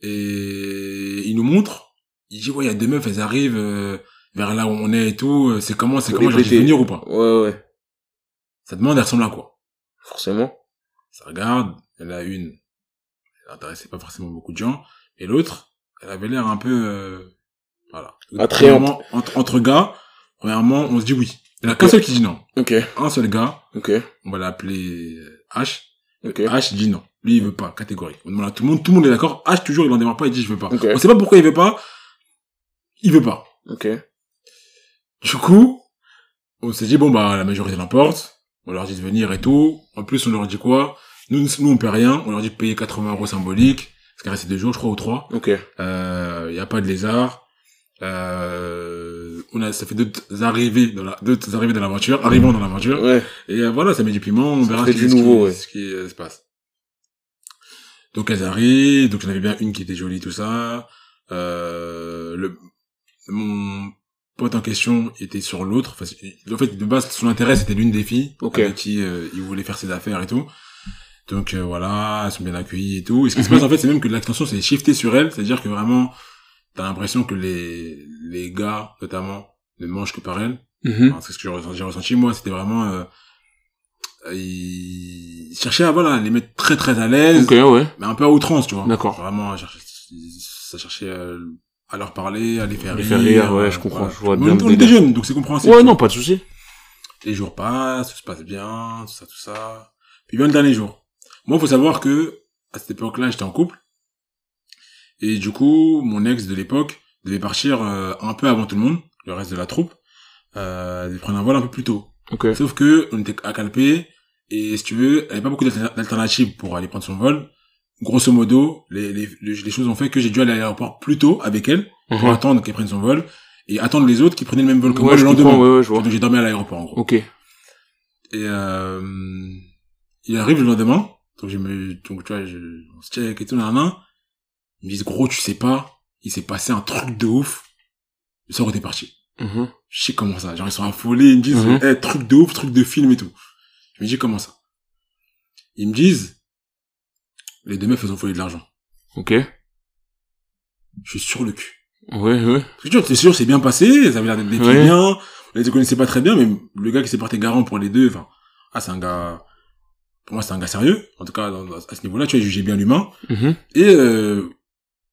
Et il nous montre, il dit ouais, il y a deux meufs, elles arrivent euh, vers là où on est et tout. C'est comment, c'est comment, j'ai péter. venir ou pas? Ouais ouais Ça demande, elle ressemble à quoi? Forcément ça regarde, elle a une, elle intéressait pas forcément beaucoup de gens, et l'autre, elle avait l'air un peu, euh, voilà. Attrayante. Entre, entre gars, premièrement, on se dit oui. Il y en a qu'un seul qui dit non. ok Un seul gars, ok on va l'appeler euh, H. ok H dit non. Lui, il veut pas, catégorique. On demande à tout le monde, tout le monde est d'accord. H, toujours, il en démarre pas, il dit je veux pas. Ok. On sait pas pourquoi il veut pas. Il veut pas. Ok. Du coup, on s'est dit, bon, bah, la majorité l'emporte. On leur dit de venir et tout. En plus, on leur dit quoi? Nous, nous, on paie rien. On leur dit de payer 80 euros symboliques. Qu'il restait deux jours, je crois, ou trois. Ok. Euh, y a pas de lézard. Euh, on a, ça fait deux arrivées dans la, deux arrivées dans l'aventure, arrivons dans l'aventure. Ouais. Et euh, voilà, ça met du piment, on Ça verra ce qui, ce qui- nouveau, ouais. ce qui euh, se passe. Donc elles arrivent, donc j'en avais bien une qui était jolie, tout ça. Euh, le, mon pote en question était sur l'autre. Enfin, en fait, de base, son intérêt, c'était l'une des filles Ok. avec qui euh, il voulait faire ses affaires et tout. Donc euh, voilà, elles sont bien accueillies et tout. Et ce qui se passe, en fait, c'est même que l'attention s'est shifté sur elle. C'est-à-dire que vraiment, t'as l'impression que les, les gars, notamment, ne mangent que par elle. Mhm. Enfin, c'est ce que j'ai ressenti, moi, c'était vraiment... Euh, ils cherchaient à voilà, les mettre très très à l'aise, Ok, ouais. mais un peu à outrance, tu vois. D'accord. Vraiment, ça cherchait euh, à leur parler, à les faire Les rire. faire rire, ouais, euh, je comprends, voilà. je vois Mais bien on, était jeunes, donc c'est compréhensible. Ouais, non, pas de souci. Les jours passent, tout se passe bien, tout ça, tout ça. Puis vient le dernier jour. Moi, faut savoir que, à cette époque-là, j'étais en couple. Et du coup, mon ex de l'époque devait partir euh, un peu avant tout le monde, le reste de la troupe, euh, de prendre un vol un peu plus tôt. Ok. Sauf que on était à Calpé et si tu veux, elle avait pas beaucoup d'alter- d'alternatives pour aller prendre son vol. Grosso modo, les, les, les les choses ont fait que j'ai dû aller à l'aéroport plus tôt avec elle pour Mhm. attendre qu'elle prenne son vol et attendre les autres qui prenaient le même vol que moi le lendemain. ouais, ouais, je vois. Donc j'ai dormi à l'aéroport en gros. Ok. Et euh, il arrive le lendemain, donc je me, donc tu vois, je, on se check et tout, nan, nan. Ils me disent gros, tu sais pas, il s'est passé un truc de ouf. Le soir où t'es parti. Mhm. Je sais comment ça. Genre, ils sont affolés, ils me disent, Mhm. eh, truc de ouf, truc de film et tout. Je me dis, comment ça? Ils me disent, les deux meufs, elles ont volé de l'argent. Ok. Je suis sur le cul. Ouais, ouais. Parce que tu vois, t'es sûr, c'est bien passé, ça avait l'air d'être des Ouais. bien, on les connaissait pas très bien, mais le gars qui s'est porté garant pour les deux, enfin, ah, c'est un gars, pour moi, c'est un gars sérieux. En tout cas, dans- à ce niveau-là, tu vois, jugeait bien l'humain. Mhm. Et, euh,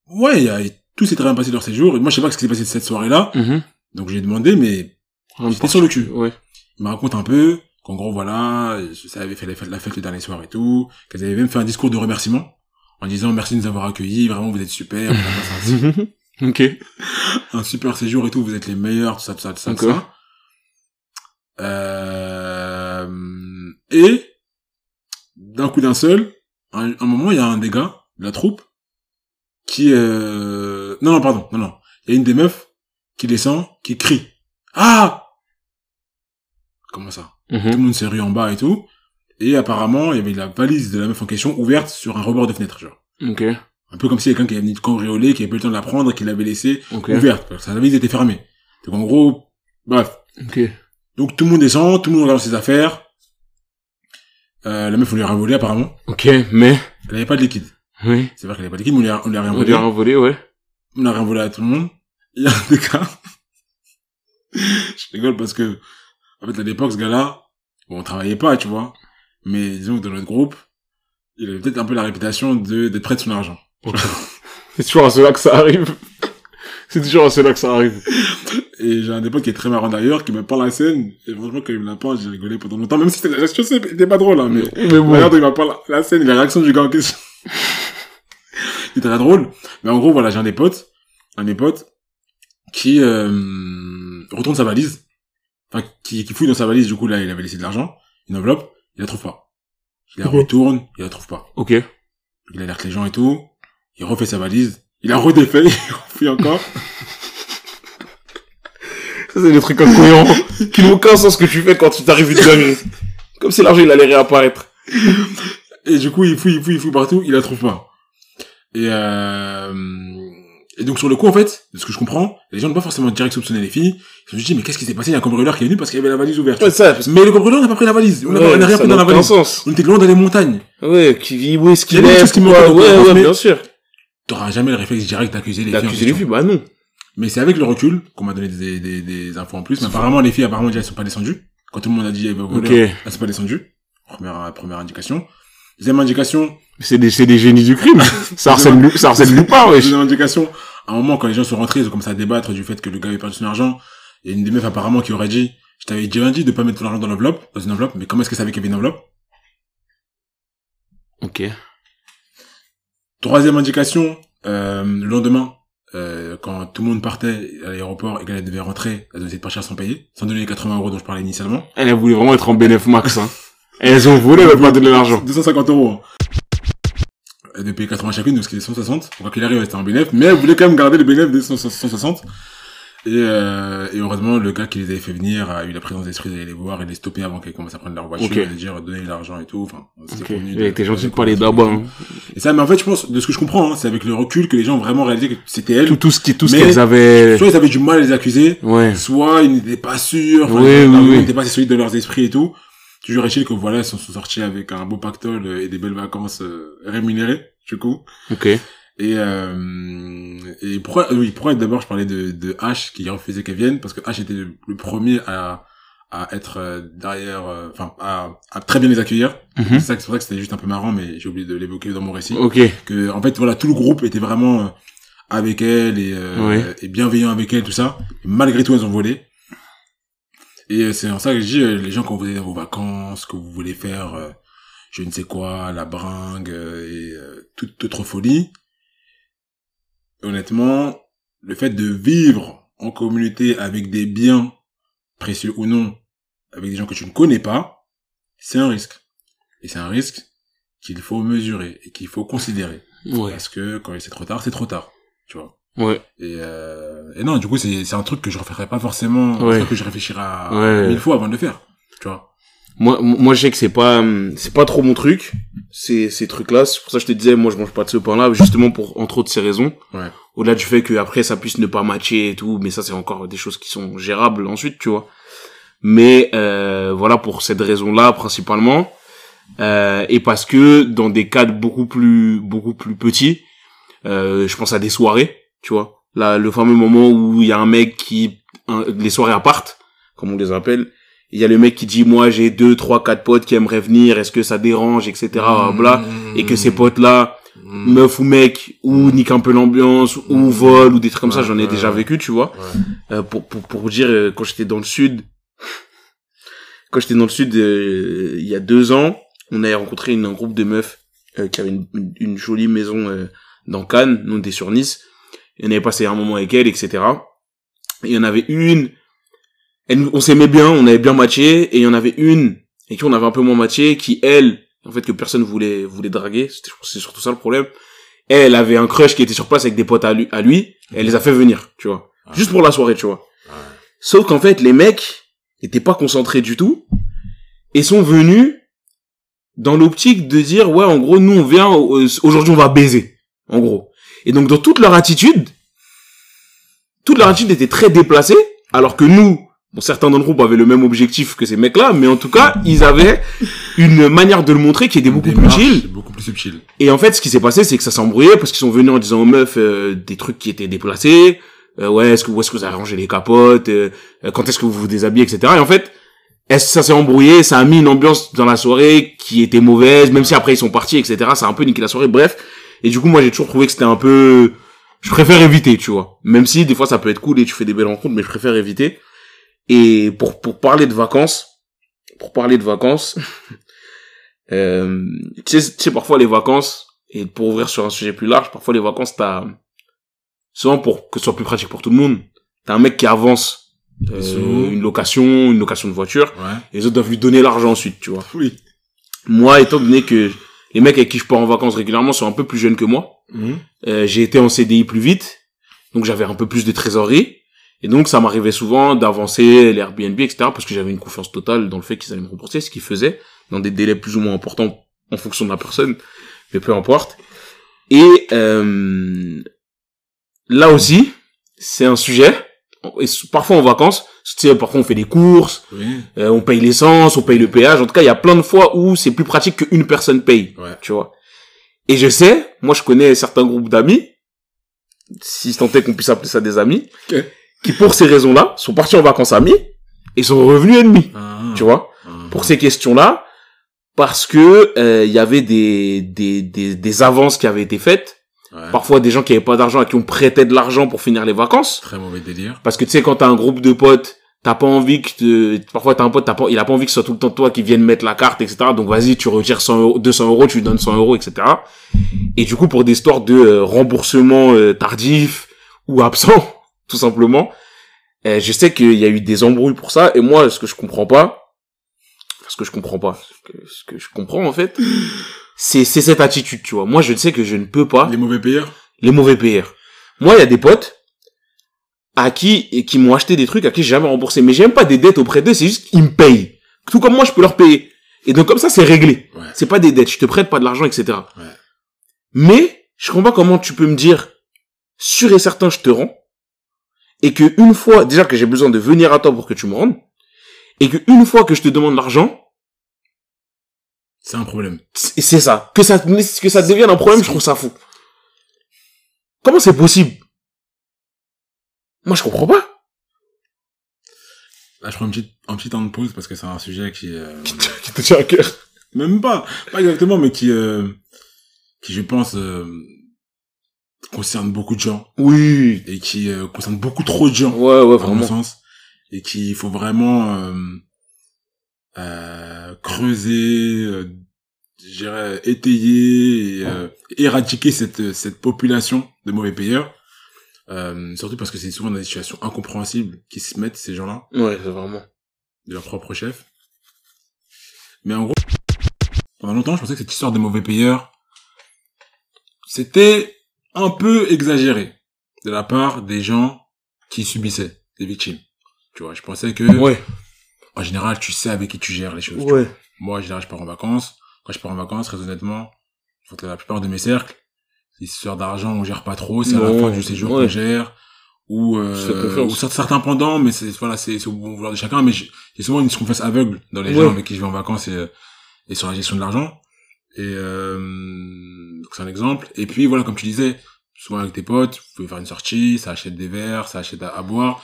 ouais, il y a, tout s'est très bien passé dans leur séjour. Et moi, je sais pas ce qui s'est passé cette soirée-là. Mhm. Donc, j'ai demandé, mais j'étais sur le cul. Ouais. Il me raconte un peu qu'en gros, voilà, ça avait fait la fête, la fête le dernier soir et tout, qu'elles avaient même fait un discours de remerciement en disant merci de nous avoir accueillis, vraiment vous êtes super, passé ok. un, un super séjour et tout, vous êtes les meilleurs, tout ça, tout ça, tout ça, tout Ok. ça. Euh, et d'un coup d'un seul, un, un moment, il y a un des gars de la troupe qui, euh... non, non, pardon, non, non, il y a une des meufs qui descend, qui crie, ah Comment ça? Tout le Mhm. monde s'est ru en bas et tout. Et apparemment, il y avait la valise de la meuf en question ouverte sur un rebord de fenêtre, genre. Ok. Un peu comme si quelqu'un qui avait venu de cambrioler, qui avait pas eu le temps de la prendre, et qui l'avait laissée ouverte. Parce que sa valise était fermée. Donc en gros, bref. Ok. Donc tout le monde descend, tout le monde regarde ses affaires. Euh, la meuf, on lui a rien volé apparemment. Ok, mais. Elle avait pas de liquide. Oui. C'est vrai qu'elle avait pas de liquide, mais on lui a, on lui a rien On volé. lui a volé, ouais. On a rien volé à tout le monde. Il y a un des gars. Je rigole parce que, en fait, à l'époque, ce gars-là, bon, on travaillait pas, tu vois. Mais disons que dans notre groupe, il avait peut-être un peu la réputation de, d'être près de son argent. C'est toujours à cela que ça arrive. C'est toujours à cela que ça arrive. Et j'ai un des potes qui est très marrant d'ailleurs, qui me parle la scène. Et franchement, quand il me la parle, j'ai rigolé pendant longtemps, même si c'était, la situation était pas drôle, hein, mais, bon. dont il m'a parlé la scène, la réaction du gars en question. il était très drôle. Mais en gros, voilà, j'ai un des potes, un des potes, qui, euh, retourne sa valise. Enfin, qui, qui fouille dans sa valise, du coup, là, il avait laissé de l'argent, une enveloppe, il la trouve pas. Il la retourne, il la trouve pas. Ok. Il alerte les gens et tout. Il refait sa valise. Il a redéfait, il refait encore. Ça, c'est des trucs incohérents qui n'ont aucun sens que tu fais quand tu t'arrives une dinguerie. Comme si l'argent, il allait réapparaître. Et du coup, il fouille, il fouille, il fouille partout, il la trouve pas. Et, euh, et donc, sur le coup, en fait, de ce que je comprends, les gens n'ont pas forcément direct soupçonné les filles. Ils se sont dit, mais qu'est-ce qui s'est passé? Il y a un cambrioleur qui est venu parce qu'il y avait la valise ouverte. Ouais, ça, parce. Mais le cambrioleur n'a pas pris la valise. On n'a Ouais, on n'a rien pris dans la valise. sens. On était loin dans les montagnes. Ouais, qui, où est-ce Il y qu'il a des est, choses qui ouais, ouais, bien sûr. T'auras jamais le réflexe direct d'accuser les filles. D'accuser les filles, bah non. Mais c'est avec le recul qu'on m'a donné des, des, des infos en plus. Mais apparemment, les filles, apparemment, déjà, elles sont pas descendues. Quand tout le monde a dit, eh ben, elles sont pas descendues. Première, première indication. Deuxième indication, C'est des, c'est des génies du crime. ça harcèle, ça harcèle Lupin, wesh. Deuxième indication, à un moment, quand les gens sont rentrés, ils ont commencé à débattre du fait que le gars avait perdu son argent. Il y a une des meufs, apparemment, qui aurait dit, je t'avais déjà dit de pas mettre ton argent dans l'enveloppe, dans une enveloppe, mais comment est-ce que ça savait qu'il y avait une enveloppe? Ok. Troisième indication, euh, le lendemain, euh, quand tout le monde partait à l'aéroport et qu'elle devait rentrer, elle devait partir sans payer, sans donner les 80 euros dont je parlais initialement. Elle a voulu vraiment être en bénéf max, hein. Elles ont voulu, mais pas donner l'argent. 250 euros. hein. Elle devait payer 80 chacune, donc c'était 160. Quoi qu'il arrive, elle était en bénéf, mais elle voulait quand même garder le bénéf des 100 160. Et, euh, et heureusement, le gars qui les avait fait venir a eu la présence d'esprit d'aller les voir et les stopper avant qu'elles commencent à prendre leur voiture Ok. et de dire donner l'argent et tout. Enfin, c'était Ok. convenu Il de- a été gentil de parler d'abord, hein. Et ça, mais en fait, je pense, de ce que je comprends, hein, c'est avec le recul que les gens ont vraiment réalisé que c'était elle. Tout, tout ce qui, tout ce qu'elles avaient, Soit ils avaient du mal à les accuser, ouais. soit ils n'étaient pas sûrs, enfin, Oui, les oui, oui. n'étaient pas assez solides de leurs esprits et tout. Toujours est-il que voilà, ils sont sont sortis avec un beau pactole et des belles vacances euh, rémunérées, du coup. Ok. Et, euh, et pourquoi, oui, pourquoi d'abord je parlais de, de H qui refusait qu'elle vienne? Parce que H était le, le premier à, à être euh, derrière, euh, enfin, à, à très bien les accueillir. Mhm. C'est pour ça que c'était juste un peu marrant, mais j'ai oublié de l'évoquer dans mon récit. Ok. Que, en fait, voilà, tout le groupe était vraiment euh, avec elle et, euh, Oui. et bienveillant avec elle, tout ça. Et malgré tout, elles ont volé. Et euh, c'est en ça que je dis, euh, les gens, quand vous êtes dans vos vacances, que vous voulez faire, euh, je ne sais quoi, la bringue euh, et euh, toute autre folie, honnêtement, le fait de vivre en communauté avec des biens, précieux ou non, avec des gens que tu ne connais pas, c'est un risque. Et c'est un risque qu'il faut mesurer et qu'il faut considérer. Ouais. Parce que quand c'est trop tard, c'est trop tard. Tu vois. Ouais. Et, euh, et non, du coup, c'est, c'est un truc que je referai pas forcément, un Ouais. truc que je réfléchirai à Ouais. mille fois avant de le faire. Tu vois. Moi, moi, je sais que c'est pas, c'est pas trop mon truc, ces, ces trucs-là. C'est pour ça que je te disais, moi, je mange pas de ce pain-là, justement pour, entre autres, ces raisons. Ouais. Au-delà du fait que après, ça puisse ne pas matcher et tout, mais ça, c'est encore des choses qui sont gérables ensuite, tu vois. Mais, euh, voilà, pour cette raison-là, principalement. Euh, et parce que, dans des cadres beaucoup plus, beaucoup plus petits, euh, je pense à des soirées, tu vois. Là, le fameux moment où il y a un mec qui, un- les soirées appart, comme on les appelle, il y a le mec qui dit moi j'ai deux trois quatre potes qui aimeraient venir est-ce que ça dérange etc bla et que ces potes là Mmh. meuf ou mec ou nique un peu l'ambiance ou Mm. vol ou des trucs comme ça j'en ai ouais, déjà ouais. vécu tu vois. Euh, pour, pour pour vous dire euh, quand j'étais dans le sud quand j'étais dans le sud euh, il y a deux ans on avait rencontré une, un groupe de meufs qui avait une, une, une jolie maison dans Cannes nous on était sur Nice et on avait passé un moment avec elle etc et il y en avait une elle, on s'aimait bien on avait bien matché et il y en avait une et qui on avait un peu moins matché qui elle en fait que personne voulait voulait draguer c'est surtout ça le problème elle avait un crush qui était sur place avec des potes à lui, à lui et elle les a fait venir tu vois. Ah. juste pour la soirée tu vois. Sauf qu'en fait les mecs étaient pas concentrés du tout et sont venus dans l'optique de dire ouais en gros nous on vient euh, aujourd'hui on va baiser en gros. Et donc dans toute leur attitude toute leur attitude était très déplacée alors que nous bon certains dans le groupe avaient le même objectif que ces mecs là mais en tout cas ils avaient une manière de le montrer qui était beaucoup plus chill beaucoup plus subtil. et en fait, ce qui s'est passé, c'est que ça s'est embrouillé parce qu'ils sont venus en disant aux meufs euh, des trucs qui étaient déplacés. Euh, ouais, est-ce que où est-ce que vous avez rangé les capotes? Euh, euh, Quand est-ce que vous vous déshabillez, etc. Et en fait, est-ce- ça s'est embrouillé, ça a mis une ambiance dans la soirée qui était mauvaise, même si après ils sont partis, etc. Ça a un peu niqué la soirée. Bref. Et du coup, moi, j'ai toujours trouvé que c'était un peu. Je préfère éviter, tu vois. Même si des fois ça peut être cool et tu fais des belles rencontres, mais je préfère éviter. Et pour pour parler de vacances, pour parler de vacances. Euh, tu sais, tu sais, parfois les vacances, et pour ouvrir sur un sujet plus large, parfois les vacances, t'as, souvent pour que ce soit plus pratique pour tout le monde, t'as un mec qui avance euh, une location, une location de voiture, Ouais. et les autres doivent lui donner l'argent ensuite, tu vois. Oui. Moi, étant donné que les mecs avec qui je pars en vacances régulièrement sont un peu plus jeunes que moi, Mhm. euh, j'ai été en CDI plus vite, donc j'avais un peu plus de trésorerie, et donc ça m'arrivait souvent d'avancer les Airbnb, etc., parce que j'avais une confiance totale dans le fait qu'ils allaient me rembourser, ce qu'ils faisaient, dans des délais plus ou moins importants en fonction de la personne, mais peu importe. Et euh, là aussi, c'est un sujet, et parfois en vacances, tu sais, parfois on fait des courses, Oui. euh, on paye l'essence, on paye le péage, en tout cas il y a plein de fois où c'est plus pratique qu'une personne paye Ouais. tu vois. Et je sais, moi je connais certains groupes d'amis, si tant est qu'on puisse appeler ça des amis. Qui pour ces raisons-là sont partis en vacances amis et sont revenus ennemis, Ah. tu vois, Ah. pour ces questions-là, parce que euh, il y avait des, des, des, des avances qui avaient été faites, Ouais. parfois des gens qui avaient pas d'argent à qui on prêtait de l'argent pour finir les vacances, Très mauvais délire. parce que tu sais quand t'as un groupe de potes, t'as pas envie que te- parfois t'as un pote, t'as pas, il a pas envie que ce soit tout le temps toi qui vienne mettre la carte, etc. Donc vas-y, tu retires 100 euros, 200 euros, tu lui donnes 100 euros, etc. Et du coup, pour des histoires de euh, remboursement euh, tardif ou absent, tout simplement. Et je sais qu'il y a eu des embrouilles pour ça, et moi, ce que je comprends pas, ce que je comprends pas, ce que, ce que je comprends en fait, c'est cette attitude, tu vois. Moi, je sais que je ne peux pas Les mauvais payeurs les mauvais payeurs. Moi, il y a des potes à qui et qui m'ont acheté des trucs à qui j'ai jamais remboursé, mais j'ai même pas des dettes auprès d'eux, c'est juste qu'ils me payent. Tout comme moi, je peux leur payer. Et donc comme ça, c'est réglé. Ouais. C'est pas des dettes, je te prête pas de l'argent, etc. Ouais. Mais je comprends pas comment tu peux me dire sûr et certain, je te rends, et que une fois déjà que j'ai besoin de venir à toi pour que tu me rendes, et que une fois que je te demande l'argent, C'est un problème. c'est ça. Que ça, que ça devienne un problème, je trouve ça fou. Comment c'est possible? Moi, je comprends pas. Là, je prends un petit, un petit temps de pause parce que c'est un sujet qui... euh, Qui te tient à cœur. Même pas, pas exactement, mais qui, euh, qui je pense, euh, concerne beaucoup de gens Oui. et qui euh, concerne beaucoup trop de gens, Ouais, ouais, à mon vraiment. sens, et qu'il faut vraiment euh, euh, creuser, euh, je dirais, étayer et euh, éradiquer cette cette population de mauvais payeurs. Euh, surtout parce que c'est souvent dans des situations incompréhensibles qui se mettent ces gens-là Ouais, c'est vraiment. de leur propre chef. Mais en gros, pendant longtemps, je pensais que cette histoire des mauvais payeurs, c'était un peu exagéré de la part des gens qui subissaient, des victimes. Tu vois, je pensais que, Ouais. en général, tu sais avec qui tu gères les choses. Ouais. Moi, en général, je pars en vacances. Quand je pars en vacances, très honnêtement, que la plupart de mes cercles, ces histoires d'argent, on gère pas trop, c'est à la fin du séjour ouais. qu'on gère. Ou, euh, ou certains pendant, mais c'est, voilà, c'est, au bon vouloir de chacun, mais j'ai souvent une confiance aveugle dans les gens avec qui je vais en vacances et, et sur la gestion de l'argent. Et, euh, donc c'est un exemple. Et puis, voilà, comme tu disais, souvent avec tes potes, vous pouvez faire une sortie, ça achète des verres, ça achète à, à boire.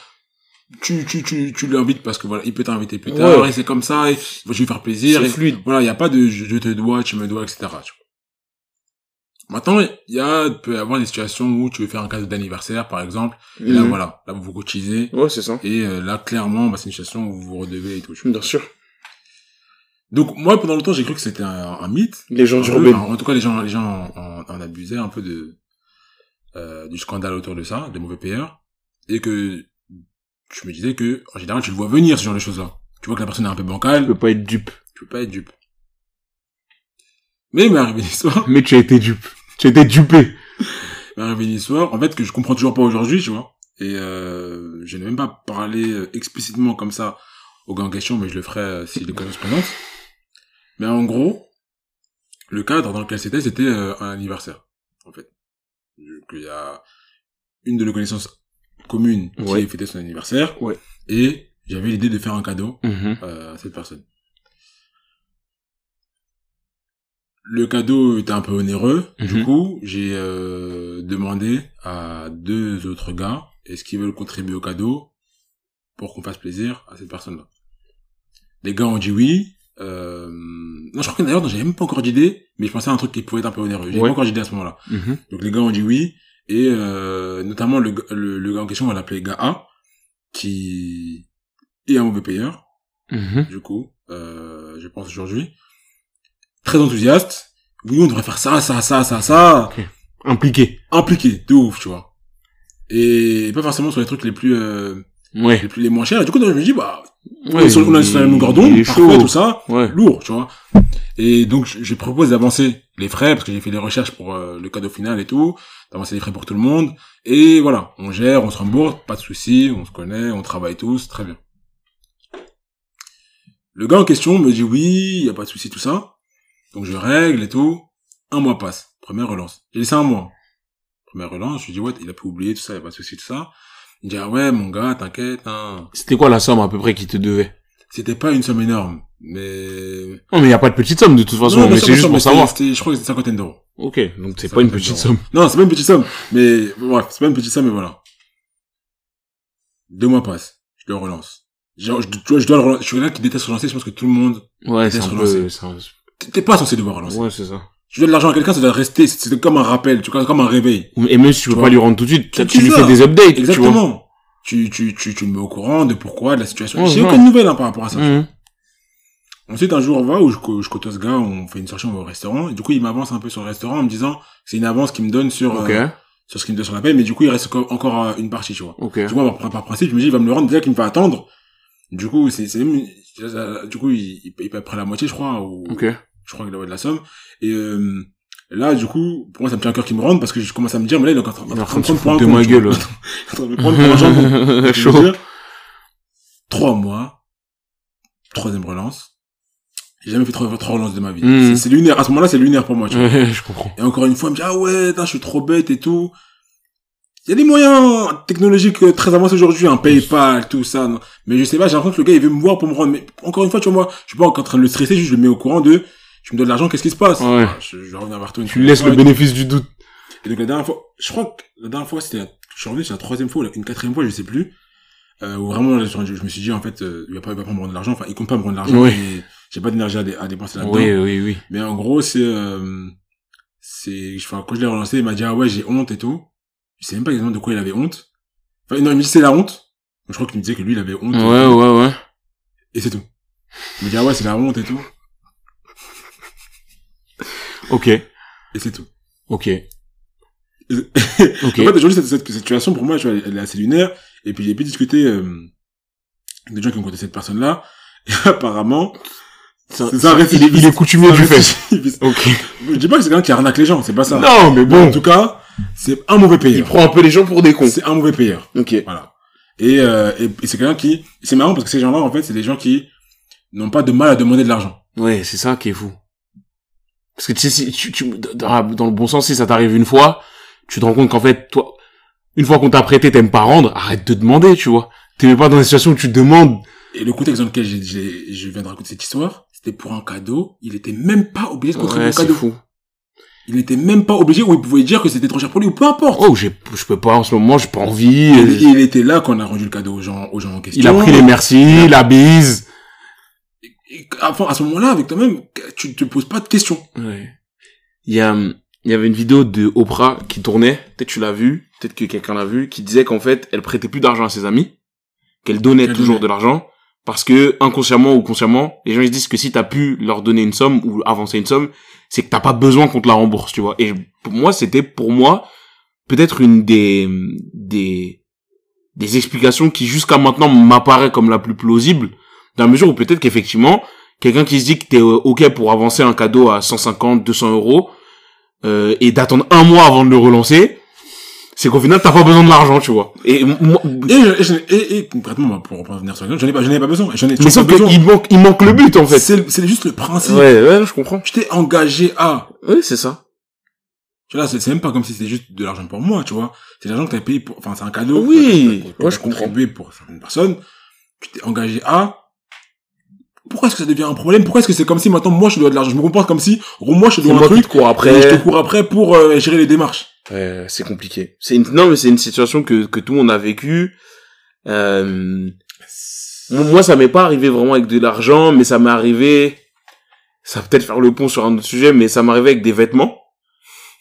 Tu, tu, tu, tu l'invites parce que voilà, il peut t'inviter plus tard, Ouais. et c'est comme ça, et je vais lui faire plaisir, C'est et fluide. voilà, il n'y a pas de je, je te dois, tu me dois, etc. tu vois. Maintenant, il y a, peut y avoir des situations où tu veux faire un cadeau d'anniversaire, par exemple, et là, Mhm. voilà, là, vous vous cotisez, Ouais, c'est ça. et euh, là, clairement, bah, c'est une situation où vous vous redevez et tout. Bien sûr. Donc, moi, pendant longtemps, j'ai cru que c'était un, un mythe. Les gens du peu, en tout cas, les gens, les gens en, en abusaient un peu de, euh, du scandale autour de ça, des mauvais payeurs, et que je me disais que, en général, tu le vois venir, ce genre de choses-là. Tu vois que la personne est un peu bancale, Tu peux pas être dupe. tu peux pas être dupe. Mais il m'est arrivé une histoire, Mais tu as été dupe. Tu as été dupé. il m'est arrivé une histoire, en fait, que je comprends toujours pas aujourd'hui, tu vois. Et euh, je n'ai même pas parlé euh, explicitement comme ça au gars en question, mais je le ferai euh, si l'occasion se présente. Mais en gros, le cadre dans lequel c'était, c'était euh, un anniversaire, en fait. Il y a une de nos connaissances communes qui Ouais. fêtait son anniversaire, Ouais. et j'avais l'idée de faire un cadeau Mhm. euh, à cette personne. Le cadeau était un peu onéreux, du Mhm. coup, j'ai euh, demandé à deux autres gars est-ce qu'ils veulent contribuer au cadeau pour qu'on fasse plaisir à cette personne-là. Les gars ont dit oui. Euh... Non, je crois que d'ailleurs, j'avais même pas encore d'idée, mais je pensais à un truc qui pouvait être un peu onéreux. J'avais Ouais. pas encore d'idée à ce moment-là. Mhm. Donc les gars ont dit oui, et euh, notamment le, le, le gars en question, on va l'appeler gars A, qui est un mauvais payeur, Mhm. du coup, euh, je pense aujourd'hui. Très enthousiaste. Oui, on devrait faire ça, ça, ça, ça, ça. Impliqué. Impliqué, de ouf, tu vois. Et pas forcément sur les trucs les plus, euh, Ouais. les plus, les moins chers. Et du coup, je me dis, bah, sur, on est sur la même longueur d'onde, parfait, tout ça. Ouais. Lourd, tu vois. Et donc, je, je propose d'avancer les frais, parce que j'ai fait des recherches pour euh, le cadeau final et tout, d'avancer les frais pour tout le monde. Et voilà, on gère, on se rembourse, pas de soucis, on se connaît, on travaille tous, très bien. Le gars en question me dit oui, y a pas de souci, tout ça. Donc je règle et tout. Un mois passe. Première relance. J'ai laissé un mois. Première relance, je lui dis ouais, il a pu oublier tout ça, y a pas de souci, tout ça. Il me dit ah ouais, mon gars, t'inquiète, hein. C'était quoi la somme à peu près qui te devait? C'était pas une somme énorme, mais... Non, mais y a pas de petite somme de toute façon, Non, mais c'est juste pour savoir. c'était- Je crois que c'était cinquantaine d'euros. Ok, donc c'est pas une petite somme. Non, c'est pas une petite somme. Mais, bref, c'est pas une petite somme, mais voilà. Deux mois passent. Je le relance. Genre, je, tu vois, je dois le relancer. Je suis quelqu'un qui déteste relancer. Je pense que tout le monde, Ouais, c'est Laisse un relancer. peu... un- t'es pas censé devoir relancer. Ouais, c'est ça. Tu dois de l'argent à quelqu'un, ça doit rester. C'est comme un rappel, tu vois, comme un réveil. Et même si tu peux Tu pas vois? lui rendre tout de suite, Tu- lui fais des updates, tu vois. Exactement. Tu, tu, tu, tu le mets au courant de pourquoi, de la situation. J'ai aucune nouvelle, hein, par rapport à ça. Mhm. Ensuite, un jour, on va où je, je côtoie ce gars, on fait une sortie, on va au restaurant. Et du coup, il m'avance un peu sur le restaurant en me disant, c'est une avance qu'il me donne sur, euh, sur ce qu'il me donne sur la paye, mais du coup, il reste encore- euh, une partie, tu vois. Ok. Du coup, par, par principe, je me dis, il va me le rendre déjà qu'il me fait attendre. Du coup, c'est, même, du coup, il, il, il paye près la moitié, je crois, ou, Ok. Je crois qu'il a de la somme. Et, euh, là, du coup, pour moi, ça me tient à cœur qu'il me rende parce que je commence à me dire, mais là, il est en train, Il est en train de se me prendre pour un ma con, tu vois. gueule. Il est en train de me prendre pour un jambon. Donc, je Chaud. veux dire, Trois mois, troisième relance. J'ai jamais fait trois, trois relances de ma vie. Mhm. C'est, lunaire. À ce moment-là, c'est lunaire pour moi, tu vois. Je comprends. Et encore une fois, me dit, ah ouais, putain, je suis trop bête et tout. Il y a des moyens technologiques très avancés aujourd'hui, un PayPal, tout ça. non. Mais je sais pas, j'ai l'impression que le gars, il veut me voir pour me rendre. Mais encore une fois, tu vois, moi, je suis pas en train de le stresser, juste je le mets au courant de, tu me donnes de l'argent, qu'est-ce qui se passe? Ouais. Je, je vais revenir vers toi une Tu laisses le bénéfice du doute. Et donc la dernière fois, je crois que la dernière fois, c'était, je suis revenu, c'est la troisième fois une quatrième fois, je sais plus. Euh, où vraiment, je, je me suis dit, en fait, euh, il va pas, il va pas me rendre de l'argent, enfin, il compte pas me rendre de l'argent, Oui. j'ai pas d'énergie à, dé- à dépenser là-dedans. Oui, oui, oui. Mais en gros, c'est, euh, c'est, enfin, quand je l'ai relancé, il m'a dit, ah ouais, j'ai honte et tout. Je sais même pas exactement de quoi il avait honte. Enfin, non, il me dit, c'est la honte. Donc, je crois qu'il me disait que lui, il avait honte. Ouais, ouais, ouais. Et c'est tout. Il me dit, ah ouais, c'est la honte et tout. Ok. Et c'est tout. Ok. En fait, aujourd'hui, cette, situation, pour moi, vois, elle, est assez lunaire. Et puis, j'ai pu discuter, euh, des gens qui ont côté cette personne-là. Et apparemment, c'est un il, est, il est coutumier du fait. Ok. Je dis pas que c'est quelqu'un qui arnaque les gens, c'est pas ça. Non, mais Mais en bon. tout cas, c'est un mauvais Il payeur. prend un peu les gens pour des cons. C'est un mauvais payeur. Ok. Voilà. Et, euh, et, et c'est quelqu'un qui, c'est marrant parce que ces gens-là, en fait, c'est des gens qui n'ont pas de mal à demander de l'argent. Ouais, c'est ça qui est fou. Parce que tu sais, si tu, tu, dans dans le bon sens, si ça t'arrive une fois, tu te rends compte qu'en fait, toi, une fois qu'on t'a prêté, t'aimes pas rendre, arrête de demander, tu vois. T'es pas dans une situation où tu demandes. Et le contexte dans lequel j'ai- je viens de raconter cette histoire, c'était pour un cadeau. Il était même pas obligé de contribuer Ouais, au cadeau. fou. Il était même pas obligé, ou il pouvait dire que c'était trop cher pour lui, ou peu importe. Oh, je peux pas en ce moment, j'ai pas envie. Il, il était là quand on a rendu le cadeau aux gens, aux gens en question. Il a pris les merci, la bise. Et Enfin, à ce moment-là, avec toi-même, tu te poses pas de questions. Ouais. Il y a, hum, il y avait une vidéo de Oprah qui tournait, peut-être tu l'as vu, peut-être que quelqu'un l'a vu, qui disait qu'en fait, elle prêtait plus d'argent à ses amis, qu'elle donnait Qu'elle toujours donnait. de l'argent, parce que inconsciemment ou consciemment, les gens ils se disent que si t'as pu leur donner une somme ou avancer une somme, c'est que t'as pas besoin qu'on te la rembourse, tu vois. Et pour moi, c'était pour moi peut-être une des des des explications qui jusqu'à maintenant m'apparaît comme la plus plausible, dans la mesure où peut-être qu'effectivement, quelqu'un qui se dit que t'es euh, ok pour avancer un cadeau à 150, 200 euros, euh, et d'attendre un mois avant de le relancer, c'est qu'au final t'as pas besoin de l'argent, tu vois. Et moi, Et, je- et, et, et concrètement, moi, pour revenir sur j'en ai pas, j'en ai pas besoin. J'en ai mais toujours sauf pas besoin. qu'il manque, il manque le but en fait. C'est, c'est juste le principe. Ouais, ouais, je comprends. Je t'ai engagé à. Oui, c'est ça. Tu vois, c'est c'est même pas comme si c'était juste de l'argent pour moi, tu vois. C'est de l'argent que t'as payé pour, enfin, c'est un cadeau. Oui, ouais, t'as je comprends. contribué pour certaines personnes. Tu t'es engagé à. Pourquoi est-ce que ça devient un problème? Pourquoi est-ce que c'est comme si maintenant moi je dois de l'argent? Je me comporte comme si, moi je dois un truc. cours Et je après. te cours après pour euh, gérer les démarches. Ouais, c'est compliqué. C'est une, non, mais c'est une situation que, que tout le monde a vécu. Euh, moi, moi, ça m'est pas arrivé vraiment avec de l'argent, mais ça m'est arrivé, ça va peut-être faire le pont sur un autre sujet, mais ça m'est arrivé avec des vêtements.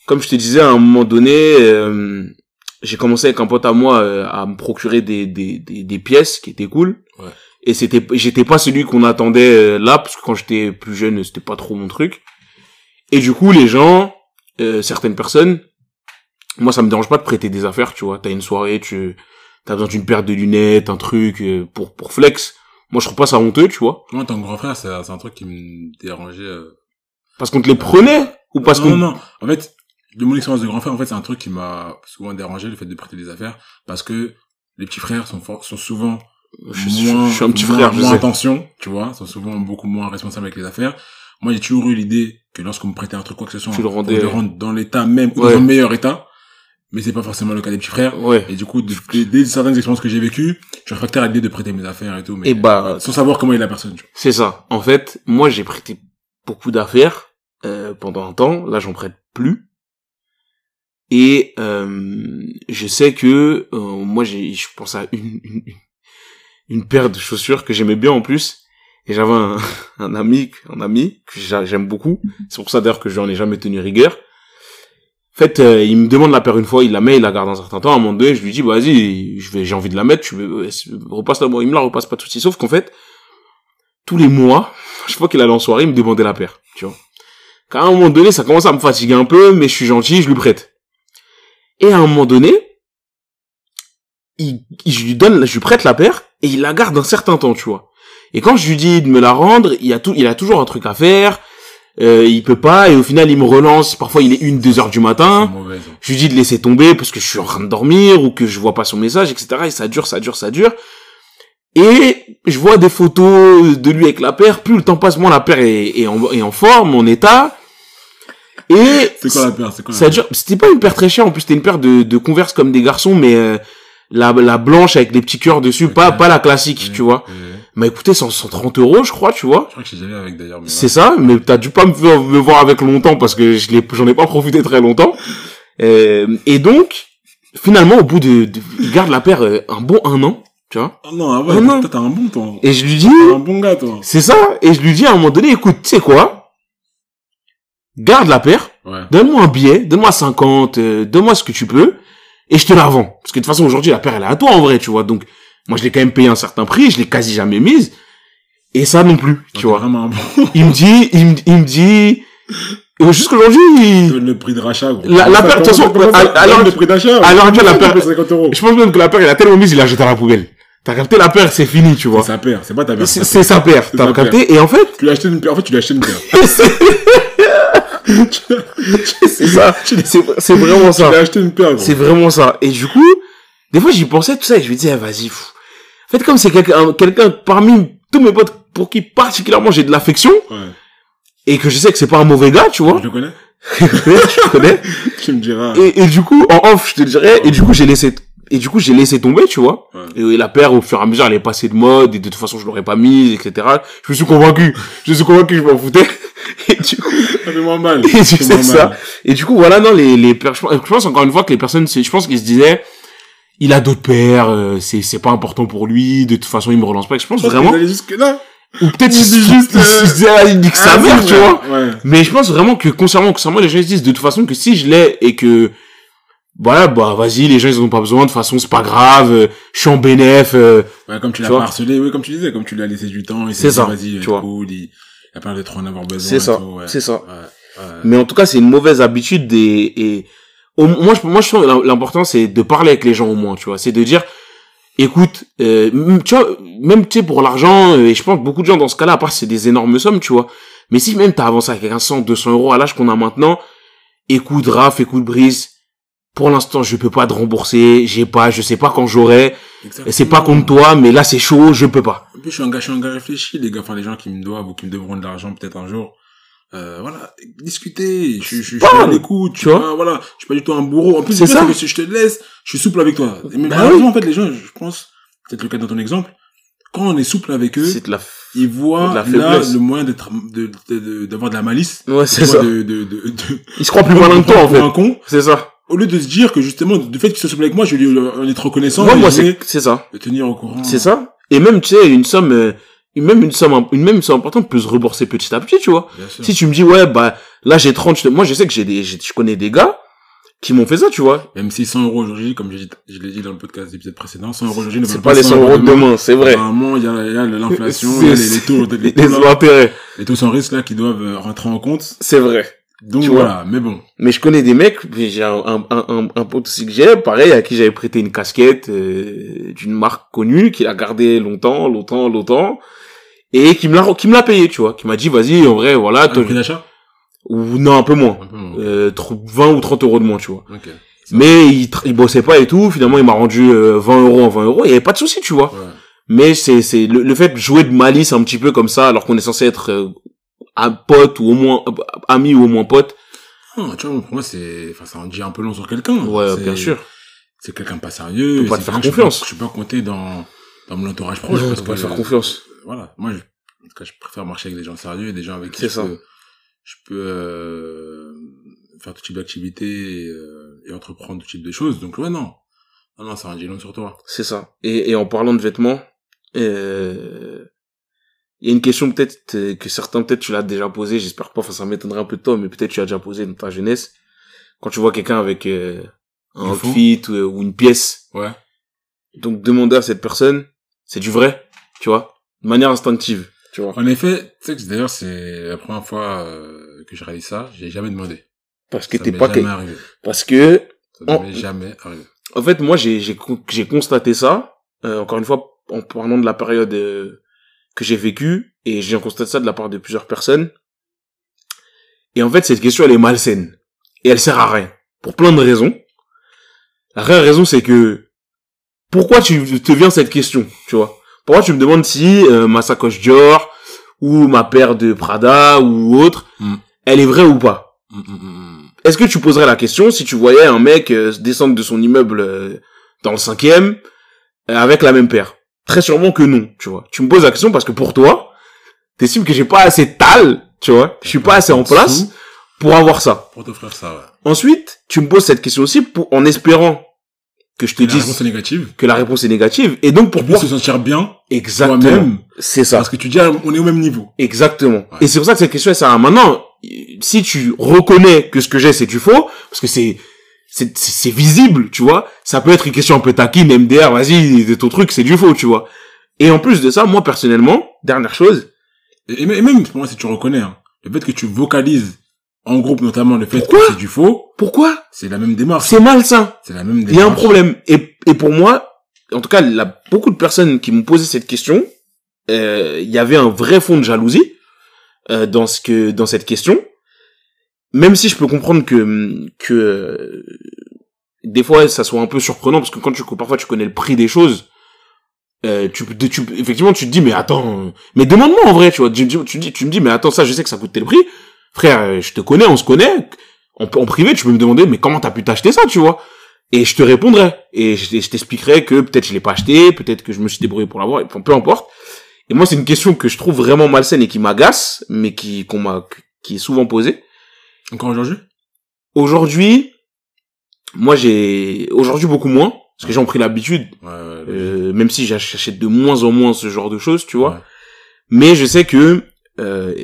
Comme je te disais, à un moment donné, euh, j'ai commencé avec un pote à moi euh, à me procurer des, des, des, des pièces qui étaient cool. Ouais. Et c'était, j'étais pas celui qu'on attendait euh, là, parce que quand j'étais plus jeune, c'était pas trop mon truc. Et du coup, les gens, euh, certaines personnes, moi ça me dérange pas de prêter des affaires, tu vois. T'as une soirée, tu t'as besoin d'une paire de lunettes, un truc euh, pour pour flex. Moi je trouve pas ça honteux, tu vois, Moi, en tant que grand frère, c'est, c'est un truc qui me dérangeait. euh. parce qu'on te les prenait ou parce non, qu'on non, non. En fait, de mon expérience de grand frère, en fait, c'est un truc qui m'a souvent dérangé, le fait de prêter des affaires, parce que les petits frères sont, sont souvent je, suis- moins, je suis un petit moins- frère, je moins sais. attention, tu vois, sont souvent beaucoup moins responsables avec les affaires. Moi, j'ai toujours eu l'idée que lorsqu'on me prêtait un truc, quoi que ce soit, Tu le on le rendre dans l'état même, ou Ouais. dans le meilleur état. Mais c'est pas forcément le cas des petits frères. Ouais. Et du coup, dès, dès certaines expériences que j'ai vécues, je suis réfractaire à l'idée de prêter mes affaires et tout, mais Et bah sans savoir comment est la personne. c'est ça. En fait, moi j'ai prêté beaucoup d'affaires euh, pendant un temps. Là j'en prête plus. Et euh, je sais que euh, moi j'ai, je pense à une, une une paire de chaussures que j'aimais bien en plus. Et j'avais un, un ami, un ami que j'a- j'aime beaucoup. C'est pour ça d'ailleurs que je n'en ai jamais tenu rigueur. En fait, euh, il me demande la paire une fois, il la met, il la garde un certain temps. À un moment donné, je lui dis, vas-y, je vais, j'ai envie de la mettre, tu euh, repasse la moi. Il me la repasse pas tout de suite. Sauf qu'en fait, tous les mois, chaque fois qu'il allait en soirée, il me demandait la paire, tu vois. Qu'à un moment donné, ça commence à me fatiguer un peu, mais je suis gentil, je lui prête. Et à un moment donné, il, il- je lui donne, je lui prête la paire et il la garde un certain temps, tu vois. Et quand je lui dis de me la rendre, il a tout, il a toujours un truc à faire. Euh, il peut pas et au final il me relance. Parfois il est une, deux heures du matin. Mauvais, ça. Je lui dis de laisser tomber parce que je suis en train de dormir ou que je vois pas son message, etc. Et ça dure, ça dure, ça dure. Et je vois des photos de lui avec la paire. Plus le temps passe, moins la paire est, est, en, est en forme, en état. Et C'est quoi la paire C'est quoi la ça paire? dure. C'était pas une paire très chère. En plus, c'était une paire de, de converse comme des garçons, mais euh, la, la blanche avec des petits cœurs dessus, pas pas la classique, tu vois. ouais. M'a écouté 100, 130 euros, je crois, tu vois. Je crois que j'ai jamais avec d'ailleurs. C'est ça, mais t'as dû pas me, voir avec longtemps parce que je j'en ai pas profité très longtemps. Euh, et donc, finalement, au bout de, de- il garde la paire euh, un bon un an, tu vois. Ah non, ah ouais, toi, t'as un bon, toi. Et je lui dis, un bon gars, toi. c'est ça, et je lui dis à un moment donné, écoute, tu sais quoi? Garde la paire, Ouais. donne-moi un billet, donne-moi 50, euh, donne-moi ce que tu peux, et je te la revends. Parce que de toute façon, aujourd'hui, la paire, elle est à toi, en vrai, tu vois. Donc, moi, je l'ai quand même payé un certain prix, je l'ai quasi jamais mise. Et ça non plus, tu t'es vois. vraiment bon. Il me dit, il me, il me dit, euh, jusqu'aujourd'hui, il- Donne le prix de rachat, gros. La- la paire, de toute façon, donne le prix d'achat. actuelle, la paire- tu payes 50 euros. je pense même que la paire, il a tellement mise, il l'a jeté à la poubelle. T'as capté la paire, c'est fini, tu vois. C'est sa paire, c'est pas ta paire. C'est sa paire, t'as capté. Et en fait, Tu lui as acheté une paire. En fait, tu lui as acheté une paire. c'est ça. C'est vraiment Tu lui as ça. acheté une paire. C'est vraiment ça. Et du coup, des fois, j'y pensais tout ça et je me disais, ah, vas-y, fou. En fait, comme c'est quelqu'un, quelqu'un parmi tous mes potes pour qui particulièrement j'ai de l'affection Ouais. et que je sais que c'est pas un mauvais gars, tu vois. Je le connais. je connais. Tu me diras. Et, et du coup, en off, je te dirais, et du coup, j'ai laissé, et du coup, j'ai laissé tomber, tu vois. Ouais. Et la paire, au fur et à mesure, elle est passée de mode, et de toute façon, je l'aurais pas mise, etc. Je me suis convaincu. Je me suis convaincu, je m'en foutais. Et du coup, Ça fait moins mal. Et tu sais ça. et du coup, voilà, non, les, les paires, je pense, encore une fois que les personnes, je pense qu'ils se disaient, il a d'autres paires, euh, c'est, c'est pas important pour lui, de toute façon, il me relance pas. Je pense Je pense vraiment, ou peut-être il il, dit se- juste, il, se disait, ah, il dit que sa Ah, mère, si, tu vois. Ouais. Mais je pense vraiment que concernant, concernant les gens ils se disent de toute façon que si je l'ai et que voilà bah vas-y les gens ils en ont pas besoin de toute façon c'est pas grave euh, je suis en bénéf euh, Ouais, comme tu Tu l'as harcelé, oui, comme tu disais, comme tu lui as laissé du temps, C'est ça, vas-y, tu tu vois. cool, il, il a pas de trop en avoir besoin. c'est ça ouais. c'est ça Ouais, mais en tout cas c'est une mauvaise habitude et, et au- moi je moi je trouve que l'important c'est de parler avec les gens au moins tu vois c'est de dire écoute euh, tu vois même tu sais pour l'argent euh, et je pense que beaucoup de gens dans ce cas-là à part c'est des énormes sommes tu vois mais si même t'as avancé avec un 100 200 euros à l'âge qu'on a maintenant écoute Raph écoute Brice pour l'instant je peux pas te rembourser j'ai pas je sais pas quand j'aurai c'est pas contre toi mais là c'est chaud je peux pas En plus, je suis un gars, je suis un gars réfléchi, les gars, enfin, les gens qui me doivent ou qui me devront de l'argent peut-être un jour. Euh, voilà, discuter, je, je, je suis à l'écoute, tu vois. vois, voilà, je suis pas du tout un bourreau. En plus, C'est ça. que si je te laisse, je suis souple avec toi. Et mais Bah malheureusement, en fait, les gens, je pense, peut-être le cas dans ton exemple, quand on est souple avec eux, ils voient la là le moyen d'être, de, de, de- d'avoir de la malice. ouais c'est ça De, de, de, de, il se croit plus malin que toi en fait un con, c'est ça au lieu de se dire que justement, du fait qu'il soit souple avec moi, je lui en être reconnaissant. moi moi c'est c'est ça le tenir au courant. C'est ça. Et même, tu sais, une somme, euh, une- même une somme, une même somme importante peut se rembourser petit à petit, tu vois. Si tu me dis, ouais, bah, là, j'ai 30, je te- moi, je sais que j'ai des, je connais des gars qui m'ont fait ça, tu vois. Même si 100 euros aujourd'hui, comme je, je l'ai dit dans le podcast d'épisode précédent, 100 euros aujourd'hui ne C'est valent pas les 100 euros de demain, c'est vrai. Apparemment, il y a, il y a l'inflation, il y a les, les taux, les, Les, taux, les taux sans risque là qui doivent euh, rentrer en compte. C'est vrai. Donc Tu voilà, mais bon. Mais je connais des mecs, j'ai un, un, un, un- un pote aussi que j'ai, pareil, à qui j'avais prêté une casquette euh, d'une marque connue, qu'il a gardé longtemps, longtemps, longtemps, et qui me l'a, qui me l'a payé, tu vois, qui m'a dit, vas-y, en vrai, voilà, le prix d'achat? Ou non, un peu moins, Un peu moins. euh, tr- 20 ou 30 euros de moins, tu vois. Ok. Mais il, il bossait pas et tout. Finalement, il m'a rendu euh, 20 euros en 20 euros. Il y avait pas de souci, tu vois. Ouais. Mais c'est c'est le, le fait de jouer de malice un petit peu comme ça, alors qu'on est censé être un pote ou au moins ami ou au moins pote. Non, tu vois, pour moi, c'est, enfin, ça en dit un peu long sur quelqu'un. Ouais, bien sûr. C'est quelqu'un pas sérieux. Faut pas te faire confiance. Je peux pas compter dans, dans mon entourage proche. Parce pas que, faire confiance. Voilà. Moi, je, en tout cas, je préfère marcher avec des gens sérieux et des gens avec qui je ça. peux, je peux, euh, faire tout type d'activité et, euh, et entreprendre tout type de choses. Donc, ouais, non. Non, non, ça en dit long sur toi. C'est ça. Et, et en parlant de vêtements, euh, il y a une question peut-être euh, que certains peut-être tu l'as déjà posée. J'espère pas. Enfin, ça m'étonnerait un peu de toi, mais peut-être tu l'as déjà posé dans ta jeunesse. Quand tu vois quelqu'un avec euh, un outfit ou, ou une pièce Ouais. Donc demander à cette personne, c'est du vrai, tu vois, de manière instinctive, tu vois. En effet, tu sais que d'ailleurs, c'est la première fois euh, que je réalise ça. J'ai jamais demandé. Parce que t'es pas jamais arrivé. parce que Ça En- jamais arriver. En fait, moi, j'ai j'ai con- j'ai constaté ça. euh, encore une fois, en parlant de la période euh, que j'ai vécue, et j'ai constaté ça de la part de plusieurs personnes. Et en fait, cette question, elle est malsaine. Et elle sert à rien. Pour plein de raisons. La vraie raison, c'est que pourquoi tu te viens cette question, tu vois? Pourquoi tu me demandes si euh, ma sacoche Dior ou ma paire de Prada ou autre, Mm. elle est vraie ou pas? Hum, hum. Est-ce que tu poserais la question si tu voyais un mec euh, descendre de son immeuble euh, dans le cinquième avec la même paire? Très sûrement que non, tu vois. Tu me poses la question parce que pour toi, t'estimes que j'ai pas assez de tal, tu vois. Je suis pas assez en place pour avoir ça. Pour t'offrir ça, ouais. Ensuite, tu me poses cette question aussi pour, en espérant que je te Et la réponse dise est négative. que la réponse est négative et donc pour pouvoir se sentir bien, exactement. toi-même, C'est ça. parce que tu dis, ah, on est au même niveau. Exactement. Ouais. Et c'est pour ça que cette question, elle sert à maintenant. Si tu reconnais que ce que j'ai, c'est du faux, parce que c'est, c'est, visible, tu vois. Ça peut être une question un peu taquine, MDR, vas-y, ton truc, c'est du faux, tu vois. Et en plus de ça, moi, personnellement, dernière chose, Et, même, pour moi, si tu reconnais, hein, le fait que tu vocalises, en groupe notamment, le fait Pourquoi que c'est du faux, pourquoi? c'est la même démarche. C'est malsain. C'est la même démarche. Il y a un problème. Et, et pour moi, en tout cas, là, beaucoup de personnes qui m'ont posé cette question, euh, il y avait un vrai fond de jalousie euh, dans ce que dans cette question. Même si je peux comprendre que que euh, des fois ça soit un peu surprenant parce que quand tu parfois tu connais le prix des choses, euh, tu, tu effectivement tu te dis mais attends mais demande-moi en vrai tu vois. Tu, tu, dis tu me dis mais attends ça je sais que ça coûte tel prix. Frère euh, je te connais on se connaît. En, en privé tu peux me demander mais comment t'as pu t'acheter ça tu vois? Et je te répondrai. Et je, t'expliquerai que peut-être je l'ai pas acheté peut-être que je me suis débrouillé pour l'avoir peu importe. Et moi c'est une question que je trouve vraiment malsaine et qui m'agace mais qui qu'on m'a qui est souvent posée Encore aujourd'hui? aujourd'hui moi j'ai aujourd'hui beaucoup moins parce que j'ai pris l'habitude Ouais, ouais, ouais. euh, même si j'achète de moins en moins ce genre de choses, tu vois. Ouais. Mais je sais que euh,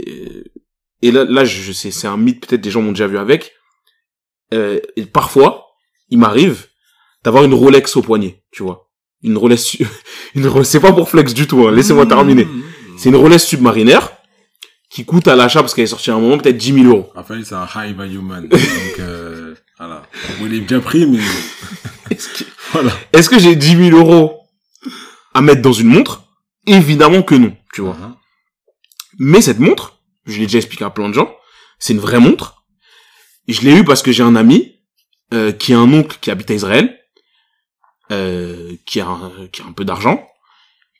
et là, là, je sais, c'est un mythe peut-être des gens m'ont déjà vu avec. Euh, et parfois, il m'arrive d'avoir une Rolex au poignet, tu vois. Une Rolex, une Rolex- c'est pas pour flex du tout. Hein, Laissez-moi terminer. Mmh. C'est une Rolex submarinaire qui coûte à l'achat parce qu'elle est sortie à un moment peut-être 10 000 euros. Raphaël, c'est un high value man. Donc, euh, voilà. Bon, il est bien pris, mais Est-ce que, voilà. est-ce que j'ai 10 000 euros à mettre dans une montre? Évidemment que non, tu vois. Mhm. Mais cette montre, je l'ai déjà expliqué à plein de gens, c'est une vraie montre. Je l'ai eu parce que j'ai un ami euh, qui a un oncle qui habite à Israël, euh, qui, a un, qui a un peu d'argent,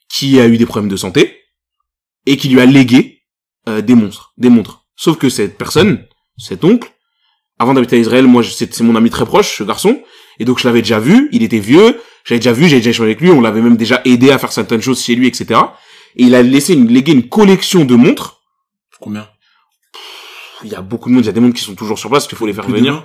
qui a eu des problèmes de santé, et qui lui a légué euh, des monstres, des montres. Sauf que cette personne, cet oncle, avant d'habiter à Israël, moi c'est mon ami très proche, ce garçon, et donc je l'avais déjà vu, il était vieux, j'avais déjà vu, j'avais déjà échangé avec lui, on l'avait même déjà aidé à faire certaines choses chez lui, etc. Et il a laissé une, légué une collection de montres. Combien? Il y a beaucoup de monde, il y a des montres qui sont toujours sur place, qu'il faut les faire Plus venir.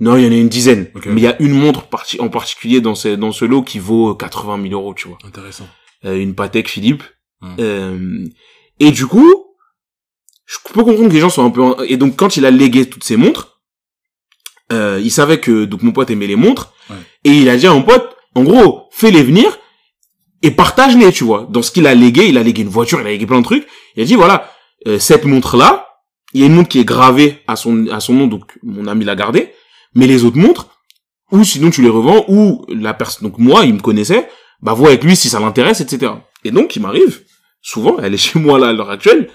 Non, il y en a une dizaine. Mais il y a une montre en particulier dans ce, dans ce lot qui vaut 80 000 euros, tu vois. Intéressant. Euh, une Patek Philippe. Hmm. Euh, et du coup, je peux comprendre que les gens sont un peu... Et donc, quand il a légué toutes ces montres, euh, il savait que donc mon pote aimait les montres. Ouais. Et il a dit à mon pote, en gros, fais-les venir et partage-les, tu vois. Dans ce qu'il a légué, il a légué une voiture, il a légué plein de trucs. Il a dit, voilà, euh, cette montre-là, il y a une montre qui est gravée à son, à son nom, donc mon ami l'a gardée. Mais les autres montres, ou sinon tu les revends, ou la personne, donc moi, il me connaissait, bah vois avec lui si ça l'intéresse, etc. Et donc, il m'arrive, souvent, elle est chez moi là à l'heure actuelle,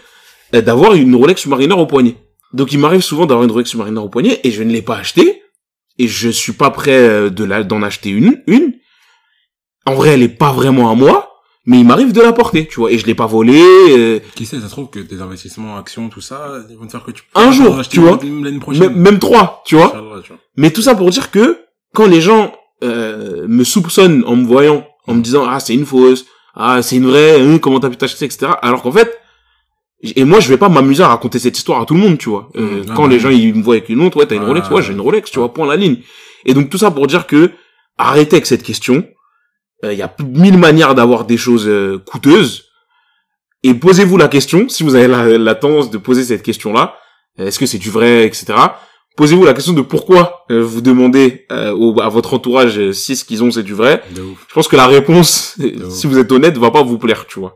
d'avoir une Rolex Submariner au poignet. Donc il m'arrive souvent d'avoir une Rolex Submariner au poignet, et je ne l'ai pas acheté, et je suis pas prêt euh, de la, d'en acheter une, une. En vrai, elle est pas vraiment à moi, mais il m'arrive de la porter, tu vois, et je l'ai pas volée, euh, Qui sait, ça se trouve que tes investissements, actions, tout ça, ils vont te faire que tu Un jour, tu vois. L'année même, trois, tu vois. Inch'Allah, tu vois. Mais tout ça pour dire que quand les gens euh, me soupçonnent en me voyant, en me disant ah c'est une fausse, ah c'est une vraie, hein, comment t'as pu t'acheter, etc. Alors qu'en fait, et moi je vais pas m'amuser à raconter cette histoire à tout le monde, tu vois. Euh, ah quand les gens ils me voient avec une montre, ouais t'as une Rolex, ouais j'ai une Rolex, tu vois, point la ligne. Et donc tout ça pour dire que arrêtez avec cette question. Euh, Il y a mille manières d'avoir des choses euh, coûteuses. Et posez-vous la question, si vous avez la, la tendance de poser cette question-là, euh, est-ce que c'est du vrai, etc. Posez-vous la question de pourquoi euh, vous demandez euh, au- à votre entourage si ce qu'ils ont c'est du vrai. Je pense que la réponse, si vous êtes honnête, va pas vous plaire, tu vois.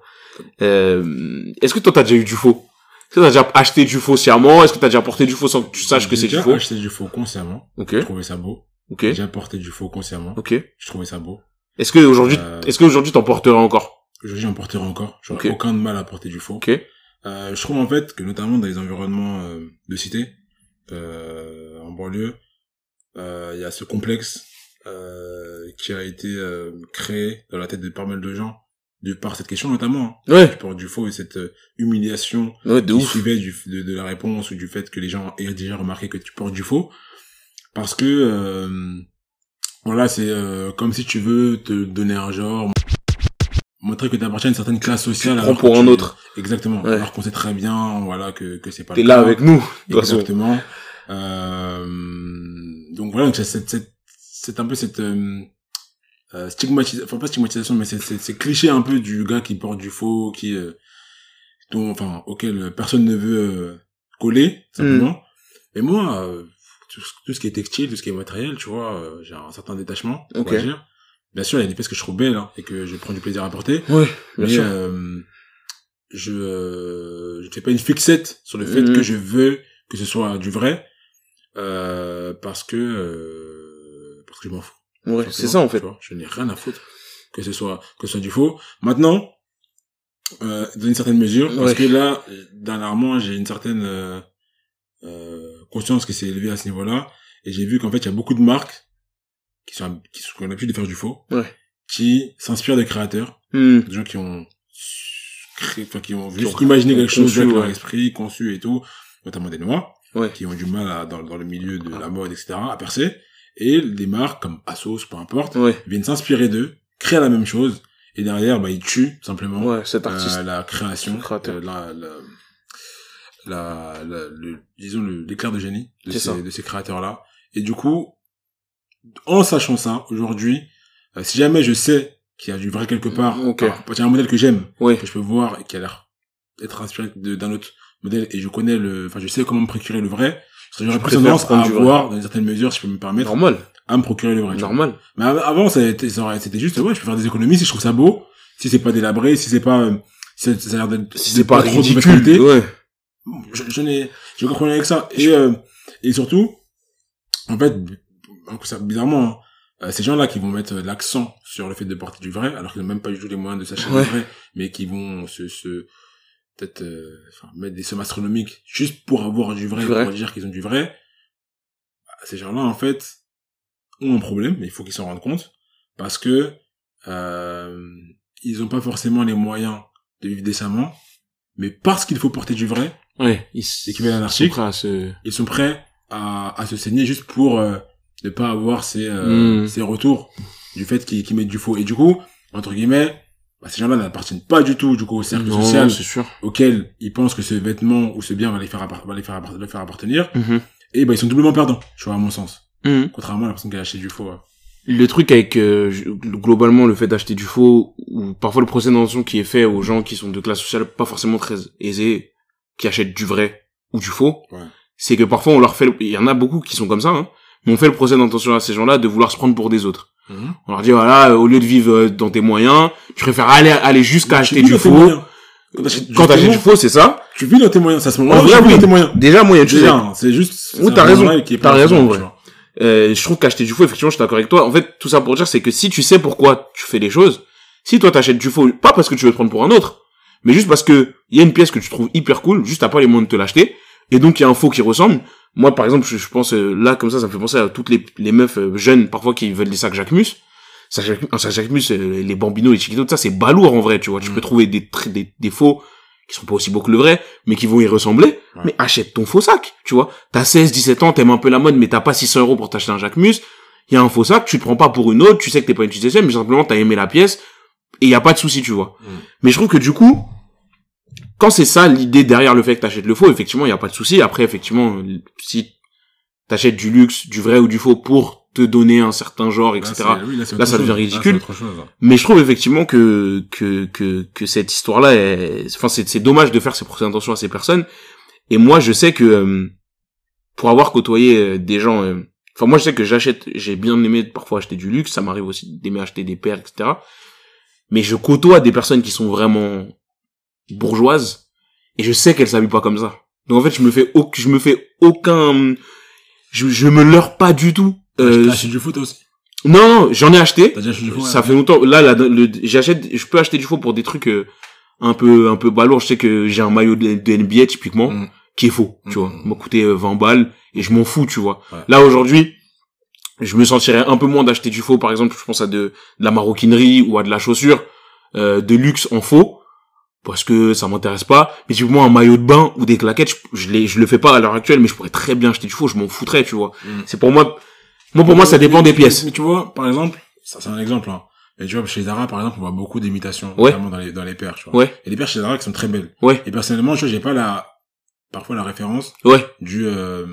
Euh, Est-ce que toi t'as déjà eu du faux? Est-ce que t'as déjà acheté du faux sciemment? Est-ce que t'as déjà porté du faux sans que tu saches que J'ai c'est du faux? acheté du faux consciemment. Ok. Je trouvais ça beau. Ok. J'ai déjà porté du faux consciemment. Ok. Je trouvais ça beau. Est-ce que aujourd'hui, Euh, est-ce que aujourd'hui t'en porterais encore? Aujourd'hui, j'en porterai encore. J'aurais aucun mal à porter du faux. Ok. Euh, je trouve en fait que notamment dans les environnements euh, de cité, euh, en banlieue, euh, il y a ce complexe euh, qui a été euh, créé dans la tête de pas mal de gens de par cette question notamment. hein. Ouais. Du du faux et cette euh, humiliation Ouais, de qui ouf. suivait du, de, de la réponse ou du fait que les gens aient déjà remarqué que tu portes du faux. Parce que, euh, voilà, c'est euh, comme si tu veux te donner un genre, montrer que tu appartiens à une certaine classe sociale. que pour tu- un autre. Exactement. Ouais. Alors qu'on sait très bien, voilà, que, que c'est pas T'es là avec nous. Exactement. Euh, donc voilà, donc c'est cette, c'est un peu cette euh, stigmatisation, enfin pas stigmatisation, mais c'est c'est- c'est cliché un peu du gars qui porte du faux, qui euh, dont, enfin auquel personne ne veut euh, coller simplement. Et moi, euh, tout, ce- tout ce qui est textile, tout ce qui est matériel, tu vois, j'ai un certain détachement, on Ok. va dire. Bien sûr, il y a des pièces que je trouve belles hein, et que je prends du plaisir à porter. Ouais, bien Mais sûr. je euh, je ne fais pas une fixette sur le fait Mhm. que je veux que ce soit du vrai euh, parce que euh, parce que je m'en fous. Ouais, c'est ça en fait. vois. je n'ai rien à foutre que ce soit que ce soit du faux. Maintenant, euh, dans une certaine mesure, parce que là, dernièrement, j'ai une certaine euh, euh, conscience qui s'est élevée à ce niveau-là, et j'ai vu qu'en fait, il y a beaucoup de marques qui sont qui sont l'habitude de faire du faux, Ouais. qui s'inspirent des créateurs Hmm. des gens qui ont créé, enfin, qui ont Qui juste imaginé quelque conçu, chose avec leur ouais. esprit, conçu et tout, notamment des noirs, Ouais. qui ont du mal à, dans, dans le milieu de la mode, etc., à percer. Et des marques comme Asos, peu importe, Ouais. viennent s'inspirer d'eux, créer la même chose, et derrière, bah, ils tuent simplement Ouais, cet euh, artiste. la création, euh, la, la, la, la- le, disons l'éclair de génie de ces, ça. de ces créateurs-là. Et du coup, en sachant ça, aujourd'hui, euh, si jamais je sais qu'il y a du vrai quelque part, Ok. par- qu'il y a un modèle que j'aime, que je peux voir et qui a l'air d'être inspiré d'un autre modèle et je connais le, enfin, je sais comment me procurer le vrai, j'aurais plus tendance à avoir, dans une certaine mesure, si je peux me permettre, Normal. à me procurer le vrai. Normal. Mais av- avant, c'était juste, ouais, je peux faire des économies si je trouve ça beau, si c'est pas délabré, si c'est pas, euh, si ça a l'air Si c'est pas ridicule. Ouais. je, je n'ai, je comprenais avec ça. Et, euh, et surtout, en fait, ça, bizarrement, hein, euh, ces gens-là qui vont mettre l'accent sur le fait de porter du vrai, alors qu'ils n'ont même pas du tout les moyens de s'acheter Ouais. du vrai, mais qui vont se, se peut-être euh, enfin, mettre des sommes astronomiques juste pour avoir du vrai, pour dire qu'ils ont du vrai, bah, ces gens-là, en fait, ont un problème, mais il faut qu'ils s'en rendent compte, parce que euh, ils n'ont pas forcément les moyens de vivre décemment, mais parce qu'il faut porter du vrai, Ouais. Ils ils sont prêts à se... ils sont prêts à, à se saigner juste pour euh, ne pas avoir ces, euh, Mm. ces retours du fait qu'ils qu'ils mettent du faux. Et du coup, entre guillemets, bah, ces gens-là n'appartiennent pas du tout du coup au cercle Non, social sûr. auquel ils pensent que ce vêtement ou ce bien va les faire, va les faire, appart- les faire appartenir. Mhm. Et bah ils sont doublement perdants, tu vois, à mon sens. Mhm. Contrairement à la personne qui a acheté du faux. ouais. Le truc avec euh, globalement le fait d'acheter du faux ou parfois le procès d'intention qui est fait aux gens qui sont de classe sociale pas forcément très aisée qui achètent du vrai ou du faux, Ouais. c'est que parfois on leur fait il y en a beaucoup qui sont comme ça hein, mais on fait le procès d'intention à ces gens-là de vouloir se prendre pour des autres. Mhm. On leur dit voilà, euh, au lieu de vivre euh, dans tes moyens, tu préfères aller aller jusqu'à acheter du faux. Quand t'achètes du faux, c'est ça. tu vis dans tes moyens. C'est à ce En moment-là tu vis dans tes moyens. Déjà moi il y a une chose Déjà, c'est juste. Oui, t'as raison. T'as raison, vrai. Euh, je trouve qu'acheter du faux, effectivement, je suis d'accord avec toi. En fait, tout ça pour dire, c'est que si tu sais pourquoi tu fais les choses, si toi t'achètes du faux, pas parce que tu veux te prendre pour un autre, mais juste parce que il y a une pièce que tu trouves hyper cool, juste t'as pas les moyens de te l'acheter, et donc il y a un faux qui ressemble. Moi, par exemple, je, je pense euh, là comme ça, ça me fait penser à toutes les, les meufs euh, jeunes parfois qui veulent des sacs Jacquemus. Sac Jacquemus, un sac Jacquemus, euh, les bambinos, les chiquitos, tout ça, c'est balourd en vrai, tu vois. Tu Mm. peux trouver des, des des faux qui sont pas aussi beaux que le vrai, mais qui vont y ressembler. Ouais. Mais achète ton faux sac, tu vois. T'as 16, 17 ans, t'aimes un peu la mode, mais t'as pas 600 euros pour t'acheter un Jacquemus. Il y a un faux sac, tu te prends pas pour une autre, tu sais que t'es pas une mais simplement t'as aimé la pièce, et y a pas de souci, tu vois. Mm. Mais je trouve que du coup, quand c'est ça l'idée derrière le fait que t'achètes le faux, effectivement, il y a pas de souci. Après, effectivement, si t'achètes du luxe, du vrai ou du faux pour te donner un certain genre, etc. oui, Là, ça devient chose. ridicule. Là. Mais je trouve effectivement que que que que cette histoire-là, est... enfin c'est c'est dommage de faire ces d'intention à ces personnes. Et moi, je sais que euh, pour avoir côtoyé euh, des gens, euh, enfin moi je sais que j'achète, j'ai bien aimé parfois acheter du luxe, ça m'arrive aussi d'aimer acheter des paires, etc. Mais je côtoie des personnes qui sont vraiment bourgeoises et je sais qu'elles s'habillent pas comme ça. Donc en fait, je me fais au- je me fais aucun, je je me leurre pas du tout Euh, T'as acheté du foot aussi? Non, non, j'en ai acheté. T'as déjà acheté du foot ça ouais. fait longtemps. Là, là, le, j'achète, je peux acheter du faux pour des trucs euh, un peu, un peu balourds. Je sais que j'ai un maillot de, de NBA typiquement Mm. qui est faux, tu Mm, vois. m'a coûté euh, 20 balles et je m'en fous, tu vois. Ouais. Là aujourd'hui, je me sentirais un peu moins d'acheter du faux. Par exemple, je pense à de, de la maroquinerie ou à de la chaussure euh, de luxe en faux parce que ça m'intéresse pas. Mais typiquement un maillot de bain ou des claquettes, je, je, les, je le fais pas à l'heure actuelle, mais je pourrais très bien acheter du faux. Je m'en foutrais, tu vois. Mm. C'est pour moi. Moi, pour moi, ça dépend des pièces. Mais tu vois, par exemple, ça c'est un exemple, hein. Mais tu vois, chez Zara, par exemple, on voit beaucoup d'imitations, Ouais. notamment dans les, dans les paires, tu vois. Ouais, Et les paires chez Zara qui sont très belles. ouais, Et personnellement, tu vois, j'ai pas la, parfois la référence ouais, du, euh,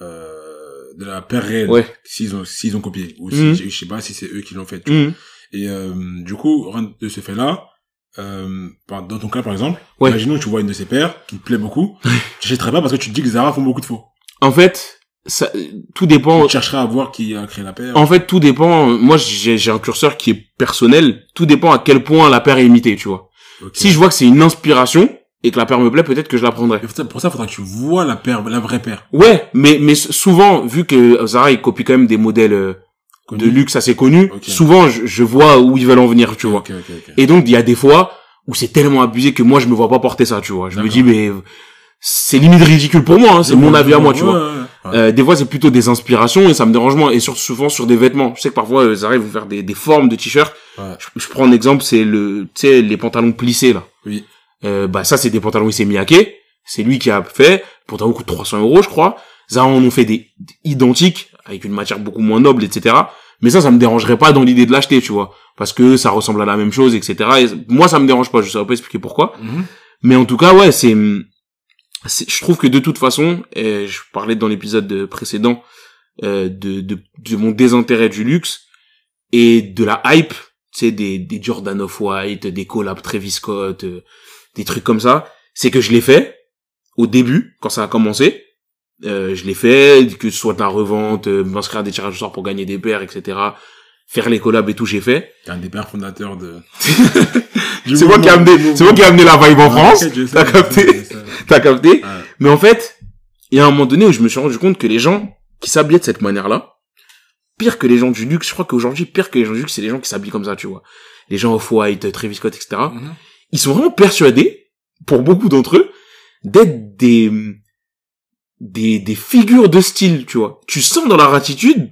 euh, de la paire réelle. ouais. S'ils ont, s'ils ont copié. Ou si, Mhm. je je sais pas si c'est eux qui l'ont fait. tu vois. Mhm. Et, euh, du coup, de ce fait-là, euh, dans ton cas, par exemple, Ouais. imaginons que tu vois une de ces paires qui te plaît beaucoup. tu achèterais pas parce que tu te dis que Zara font beaucoup de faux. En fait, ça, tout dépend. Tu chercherais à voir qui a créé la paire. En fait, tout dépend. Moi, j'ai un curseur qui est personnel. Tout dépend à quel point la paire est imitée, tu vois. Si je vois que c'est une inspiration et que la paire me plaît, peut-être que je la prendrai. Pour ça, pour ça, faudra que tu vois la paire, la vraie paire. Ouais, mais mais souvent, vu que Zara il copie quand même des modèles de Connu. luxe assez connus, Ok. souvent je, je vois où ils veulent en venir, tu vois. Et donc il y a des fois où c'est tellement abusé que moi je me vois pas porter ça, tu vois. Je me dis mais c'est limite ridicule pour moi, hein, c'est mon avis à moi, tu Ouais, vois. ouais, ouais. Euh, des fois, c'est plutôt des inspirations et ça me dérange moins. Et surtout souvent sur des vêtements. Je sais que parfois, euh, ils vont faire des, des formes de t-shirts. Je, je prends un exemple, c'est le, tu sais, les pantalons plissés là. Oui. Euh, bah ça, c'est des pantalons Issey Miyake. C'est lui qui a fait. Pantalon coûte 300 euros, je crois. Zara en ont fait des identiques avec une matière beaucoup moins noble, etc. Mais ça, ça me dérangerait pas dans l'idée de l'acheter, tu vois, parce que ça ressemble à la même chose, etc. Et moi, ça me dérange pas. Je saurais pas expliquer pourquoi. Mhm. Mais en tout cas, ouais, c'est, je trouve que de toute façon, et je parlais dans l'épisode précédent euh, de, de, de mon désintérêt du luxe et de la hype, tu sais, des, des Jordan of White, des collabs Travis Scott, euh, des trucs comme ça, c'est que je l'ai fait au début, quand ça a commencé. Euh, je l'ai fait, que ce soit de la revente, euh, m'inscrire à des tirages au sort pour gagner des paires, etc. Faire les collabs et tout, j'ai fait. T'es un des pères fondateurs de... C'est moi qui ai amené, c'est moi qui ai amené la vibe en France. T'as capté capté T'as capté? Mais en fait, il y a un moment donné où je me suis rendu compte que les gens qui s'habillaient de cette manière-là, pire que les gens du luxe, je crois qu'aujourd'hui, pire que les gens du luxe, c'est les gens qui s'habillent comme ça, tu vois. Les gens Off-White, Travis Scott, etc. Mhm. Ils sont vraiment persuadés, pour beaucoup d'entre eux, d'être des, des, des figures de style, tu vois. Tu sens dans leur attitude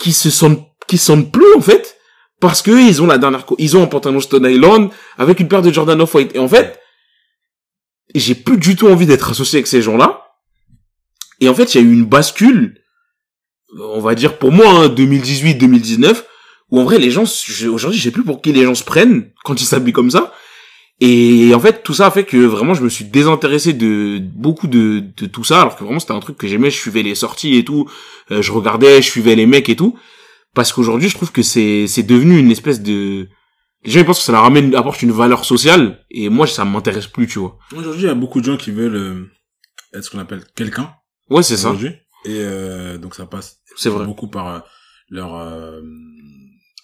qu'ils se sentent, qu'ils se sentent plus, en fait, parce que ils ont la dernière, ils ont un pantalon Stone Island avec une paire de Jordan Off-White. Et en fait, j'ai plus du tout envie d'être associé avec ces gens-là. Et en fait, il y a eu une bascule, on va dire pour moi, hein, 2018-2019, où en vrai les gens, aujourd'hui, je sais plus pour qui les gens se prennent quand ils s'habillent comme ça. Et en fait, tout ça a fait que vraiment, je me suis désintéressé de beaucoup de, de tout ça, alors que vraiment c'était un truc que j'aimais. Je suivais les sorties et tout, euh, je regardais, je suivais les mecs et tout, parce qu'aujourd'hui, je trouve que c'est c'est devenu une espèce de les gens ils pensent que ça leur ramène apporte une valeur sociale et moi ça m'intéresse plus, tu vois. Aujourd'hui, il y a beaucoup de gens qui veulent euh, être ce qu'on appelle quelqu'un. Ouais, c'est ça. Aujourd'hui. Et euh, donc ça passe C'est vrai. beaucoup par euh, leur euh,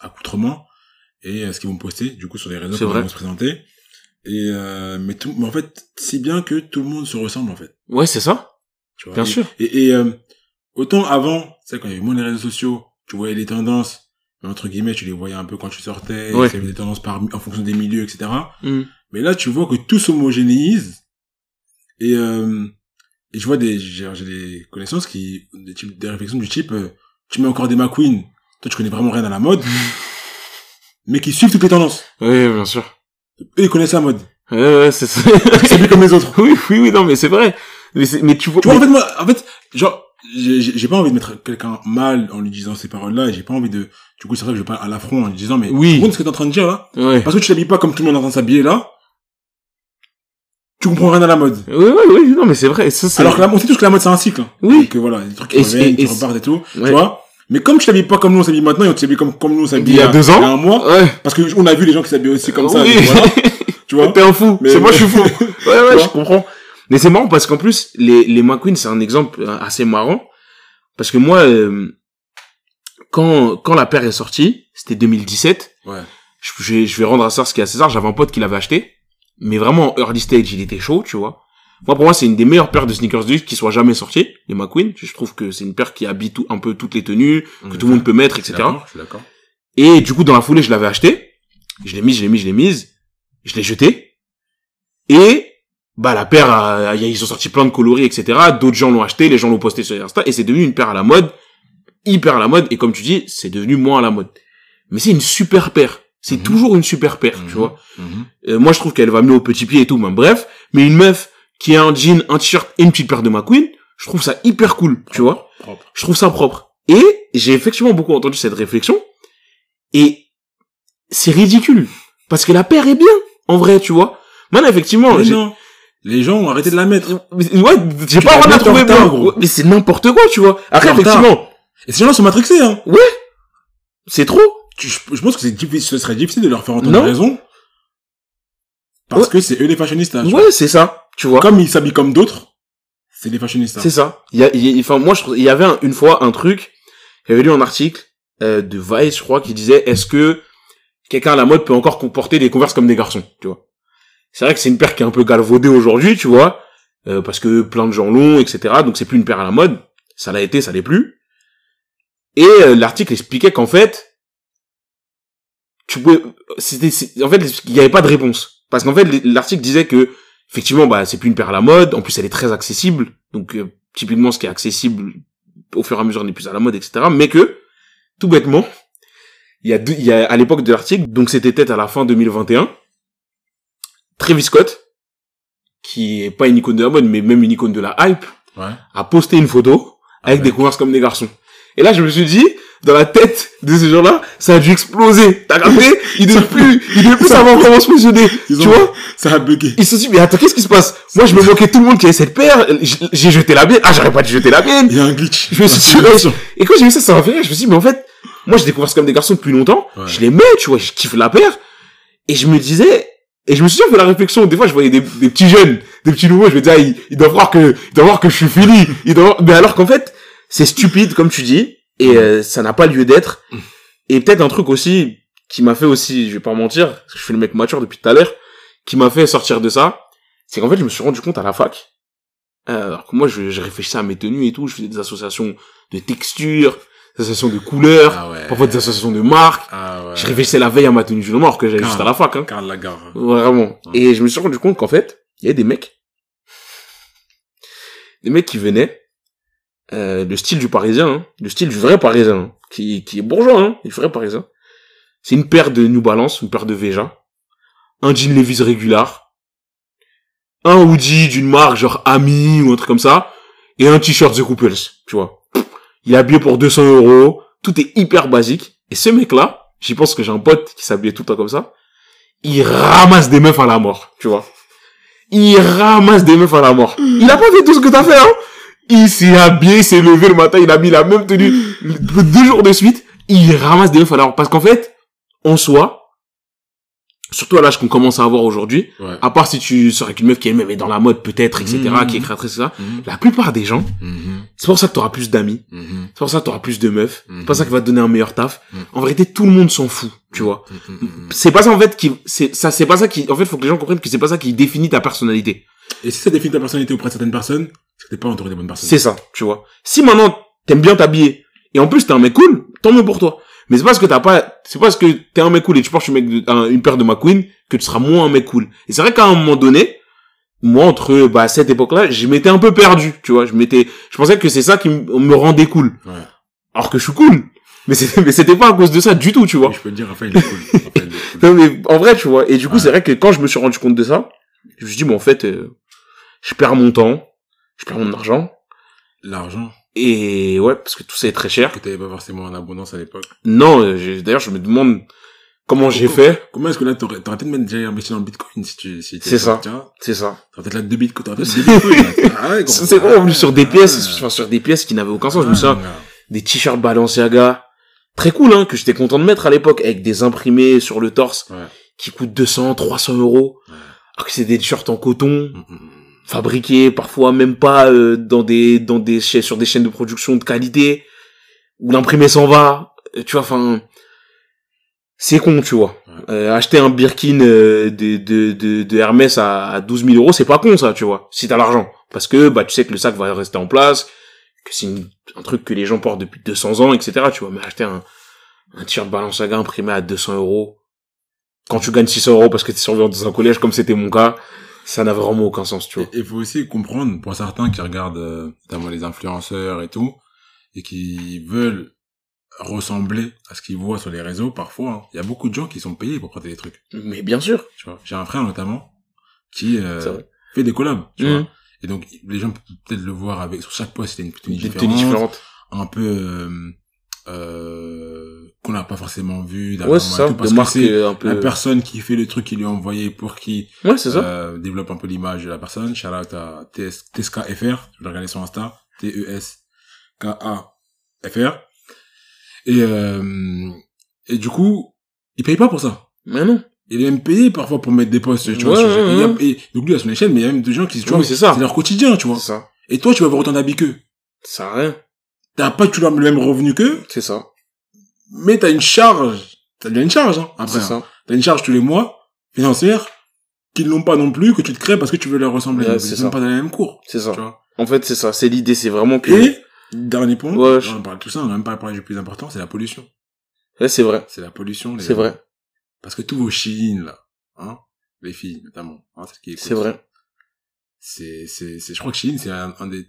accoutrement et ce qu'ils vont poster du coup sur les réseaux vrai. ils vont se présenter. Et euh, mais tout, mais en fait, si bien que tout le monde se ressemble en fait. Ouais, c'est ça. Tu vois. Bien Et- sûr. Et, et euh, autant avant, tu sais quand il y avait moins les réseaux sociaux, tu voyais les tendances, mais entre guillemets, tu les voyais un peu quand tu sortais, Ouais. il y avait des tendances par en fonction des milieux, etc. Mm. Mais là, tu vois que tout s'homogénéise. Et, euh, et je vois des, j'ai des connaissances qui, des, types, des réflexions du type, euh, tu mets encore des McQueen, toi tu connais vraiment rien à la mode, mais qui suivent toutes les tendances. Ouais, bien sûr. Eux, ils connaissent la mode. Ouais, ouais, c'est ça. Ils s'habillent comme les autres. oui, oui, oui, non, mais c'est vrai. Mais, c'est- mais tu vois, Tu vois, en fait, moi, en fait, genre, j'ai pas envie de mettre quelqu'un mal en lui disant ces paroles-là, et j'ai pas envie de, du coup, c'est vrai que je vais pas à l'affront en lui disant, mais, Oui. tu comprends ce que t'es en train de dire, là? ouais. Parce que tu t'habilles pas comme tout le monde est en train de s'habiller, là, tu comprends rien à la mode. Oui, oui, oui, non, mais c'est vrai. Ça, c'est... Alors que la, on sait tous que la mode, c'est un cycle. hein. Oui. Et que voilà, des trucs qui Et reviennent, c'est- qui et repartent et tout, Ouais. tu vois. Mais comme tu t'habilles pas comme nous, on s'habille maintenant, et on s'habille comme, comme nous, on s'habille Il y a deux ans il y a un mois, Ouais. parce que on a vu les gens qui s'habillent aussi comme ça, Oui. donc voilà, tu vois. T'es un fou. Mais- C'est moi, je suis fou. Ouais, ouais, je comprends. Mais c'est marrant parce qu'en plus, les, les McQueen, c'est un exemple assez marrant. Parce que moi, euh, quand, quand la paire est sortie, c'était 2017, Ouais. je, je vais- je vais rendre à César ce qui est à César, j'avais un pote qui l'avait acheté. Mais vraiment, early stage, il était chaud, tu vois. Moi, pour moi, c'est une des meilleures paires de sneakers de luxe qui soit jamais sortie, les McQueen. Je trouve que c'est une paire qui habille tout, un peu toutes les tenues, que tout le monde peut mettre, etc. d'accord. Et du coup, dans la foulée, je l'avais acheté. Je l'ai mise, je l'ai mise, je l'ai mise. Je l'ai jetée. Et, bah, la paire, a- y a- ils ont sorti plein de coloris, etc. D'autres gens l'ont acheté, les gens l'ont posté sur Insta. Et c'est devenu une paire à la mode. Hyper à la mode. Et comme tu dis, c'est devenu moins à la mode. Mais c'est une super paire. C'est Mhm. toujours une super paire, tu Mhm. vois. Mhm. Euh, moi, je trouve qu'elle va mieux au petit pied et tout, mais bref. Mais une meuf qui a un jean, un t-shirt et une petite paire de McQueen, je trouve ça hyper cool, tu vois Propre. je trouve ça propre. Et j'ai effectivement beaucoup entendu cette réflexion. Et c'est ridicule. Parce que la paire est bien, en vrai, tu vois. Maintenant, effectivement, Mais non. Les gens ont arrêté de la mettre. ouais, j'ai pas retard, bien. gros. Ouais, Mais c'est n'importe quoi, tu vois. Après, effectivement, Et ces gens-là sont matrixés, hein. c'est trop. Je, pense que c'est difficile, ce serait difficile de leur faire entendre Non. raison. Parce Ouais. que c'est eux les fashionistas. Ouais, c'est ça, tu vois. Comme ils s'habillent comme d'autres, c'est les fashionistas. C'est ça. Il y a, il enfin, moi, je trouve, il y avait un- une fois un truc, j'avais lu un article, euh, de Vice, je crois, qui disait, est-ce que quelqu'un à la mode peut encore comporter des converses comme des garçons, tu vois. C'est vrai que c'est une paire qui est un peu galvaudée aujourd'hui, tu vois, euh, parce que plein de gens l'ont, etc. Donc c'est plus une paire à la mode. Ça l'a été, ça l'est plus. Et euh, l'article expliquait qu'en fait, tu pouvais, c'était, en fait, il n'y avait pas de réponse. Parce qu'en fait, l'article disait que, effectivement, bah, c'est plus une paire à la mode. En plus, elle est très accessible. Donc, euh, typiquement, ce qui est accessible au fur et à mesure n'est plus à la mode, etc. Mais que, tout bêtement, il y a deux, il y a, à l'époque de l'article, donc c'était peut-être à la fin 2021, Travis Scott, qui est pas une icône de la mode, mais même une icône de la hype, Ouais. a posté une photo avec ouais. des converses comme des garçons. Et là, je me suis dit, dans la tête de ces gens-là, ça a dû exploser. T'as capté? Ils devaient plus, ils devaient plus savoir comment se positionner. Tu ont- vois? Ça a bugué. Ils se sont dit, mais attends, qu'est-ce qui se passe? Moi, je me moquais tout le monde qui avait cette paire. J'ai jeté la mienne. Ah, j'aurais pas dû jeter la mienne. Il y a un glitch. Je me suis dit. Et quand j'ai vu ça, ça m'a fait rire. Je me suis dit, mais en fait, moi, j'ai découvert ça comme des garçons depuis longtemps. Ouais. Je les mets, tu vois, je kiffe la paire. Et je me disais, et je me suis fait la réflexion. Des fois, je voyais des, des petits jeunes, des petits nouveaux. Je me disais, ah, ils, ils doivent voir que, ils doivent voir que je suis fini. Ils doivent, mais alors qu'en fait, c'est stupide, comme tu dis. Et euh, ça n'a pas lieu d'être. Et peut-être un truc aussi qui m'a fait aussi, je vais pas mentir, parce que je suis le mec mature depuis tout à l'heure, qui m'a fait sortir de ça, c'est qu'en fait, je me suis rendu compte à la fac, euh, alors que moi, je, je réfléchissais à mes tenues et tout, je faisais des associations de textures, des associations de couleurs, Ah ouais. parfois des associations de marques. Ah ouais. Je réfléchissais la veille à ma tenue du alors que j'allais Carl. juste à la fac, hein. Karl Lagarde. Vraiment. Et je me suis rendu compte qu'en fait, il y avait des mecs, des mecs qui venaient, euh, le style du parisien, hein, le style du vrai parisien, hein, qui, qui est bourgeois, hein, le vrai parisien. C'est une paire de New Balance, une paire de Veja, un jean Levi's régular, un hoodie d'une marque genre Ami ou un truc comme ça, et un t-shirt The Couples, tu vois. Il est habillé pour 200 euros, tout est hyper basique. Et ce mec-là, j'y pense que j'ai un pote qui s'habillait tout le temps comme ça, il ramasse des meufs à la mort, tu vois. Il ramasse des meufs à la mort. Il a pas fait tout ce que t'as fait, hein. Il s'est habillé, il s'est levé le matin, il a mis la même tenue deux jours de suite. Il ramasse des meufs mort. Parce qu'en fait, en soi, surtout à l'âge qu'on commence à avoir aujourd'hui, Ouais. à part si tu sors avec une meuf qui elle-même est dans la mode peut-être, etc., Mhm. qui est créatrice, ça, Mhm. la plupart des gens, Mhm. c'est pour ça que t'auras plus d'amis, c'est pour ça que t'auras plus de meufs, c'est pour ça qu'il va te donner un meilleur taf. En vérité, tout le monde s'en fout, tu vois c'est pas ça en fait qui c'est ça c'est pas ça qui en fait faut que les gens comprennent que c'est pas ça qui définit ta personnalité Et si ça définit ta personnalité auprès de certaines personnes, que t'es pas entouré des bonnes personnes. c'est ça tu vois si maintenant t'aimes bien t'habiller et en plus t'es un mec cool tant mieux pour toi mais c'est parce que t'as pas c'est parce que t'es un mec cool et tu portes une, une paire de McQueen que tu seras moins un mec cool et c'est vrai qu'à un moment donné moi entre bah cette époque là je m'étais un peu perdu tu vois je m'étais je pensais que c'est ça qui me rendait cool Ouais. alors que je suis cool mais c'était mais c'était pas à cause de ça du tout tu vois je peux te dire, Raphaël, il est cool. Raphaël, il est cool. Non, mais en vrai, tu vois. Et du coup, Ouais. c'est vrai que quand je me suis rendu compte de ça, je me suis dit, bon, en fait, euh, je perds mon temps, je perds mon argent. L'argent Et ouais, parce que tout ça est très cher. que t'avais pas forcément en abondance à l'époque. Non, euh, d'ailleurs, je me demande comment j'ai fait. Comment est-ce que là, t'aurais, t'aurais peut-être même déjà investi dans le bitcoin si tu, si C'est ça. Vois, C'est ça. t'aurais peut-être là deux bitcoins, t'aurais peut-être deux bitcoins. là. Ah ouais, C'est venu sur des Ah pièces, enfin, sur des pièces qui n'avaient aucun sens. Je me Ah, souviens, gars. des t-shirts Balenciaga. Très cool, hein, que j'étais content de mettre à l'époque, avec des imprimés sur le torse, Ouais. qui coûtent 200, 300 euros. Ouais. Alors que c'est des t-shirts en coton. Fabriqués parfois même pas euh, dans des dans des chaînes sur des chaînes de production de qualité où l'imprimé s'en va Euh, tu vois enfin c'est con, tu vois. Euh, acheter un Birkin euh, de, de, de, de Hermès à, à 12 000 euros, c'est pas con, ça, tu vois, si t'as l'argent. Parce que, bah, tu sais que le sac va rester en place, que c'est un truc que les gens portent depuis 200 ans, etc., tu vois. Mais acheter un, un t-shirt Balenciaga imprimé à 200 euros, quand tu gagnes 600 euros parce que t'es surveillant dans un collège, comme c'était mon cas, ça n'a vraiment aucun sens, tu vois. Il faut aussi comprendre, pour certains qui regardent, euh, notamment les influenceurs et tout, et qui veulent ressembler à ce qu'ils voient sur les réseaux, parfois, hein, il y a beaucoup de gens qui sont payés pour porter des trucs, Mais bien sûr. tu vois. J'ai un frère, notamment, qui euh, fait des collabs, tu Mhm. vois. Et donc, les gens peuvent peut-être le voir avec, sur chaque poste, a une tenue Des différente, un peu, euh, euh, qu'on n'a pas forcément vu, Ouais, ça. tout, parce que c'est un peu. la personne qui fait le truc qu'il lui a envoyé pour qui Ouais, euh, développe un peu l'image de la personne. Shout out à TS, TSKFR, je vais regarder son Insta, T-E-S-K-A-F-R. Et, euh, et du coup, il paye pas pour ça. Mais non. Il est même payé parfois pour mettre des posts, tu vois. Ouais, sur- ouais, il y a- ouais. et donc lui, à son échelle, mais il y a même des gens qui, tu vois, c'est leur quotidien, tu vois. Ça. Et toi, tu vas avoir autant d'habits qu'eux. Ça a rien. T'as pas tu as le même revenu qu'eux, C'est ça. mais t'as une charge. T'as bien une charge, hein, après. C'est hein. ça. T'as une charge tous les mois, financière, qu'ils n'ont pas non plus, que tu te crées parce que tu veux leur ressembler. Ouais, Ils sont pas dans les mêmes cours, C'est ça. tu vois. En fait, c'est ça. C'est l'idée. C'est vraiment que. Et, dernier point, Ouais, je- on parle de tout ça, on n'a même pas parlé du plus important, c'est la pollution. Ouais, c'est vrai. C'est la pollution. C'est vrai. Parce que tous vos chines, là, hein, les filles, notamment, hein, C'est vrai. C'est, c'est, c'est, je crois que Chine, c'est un, un des,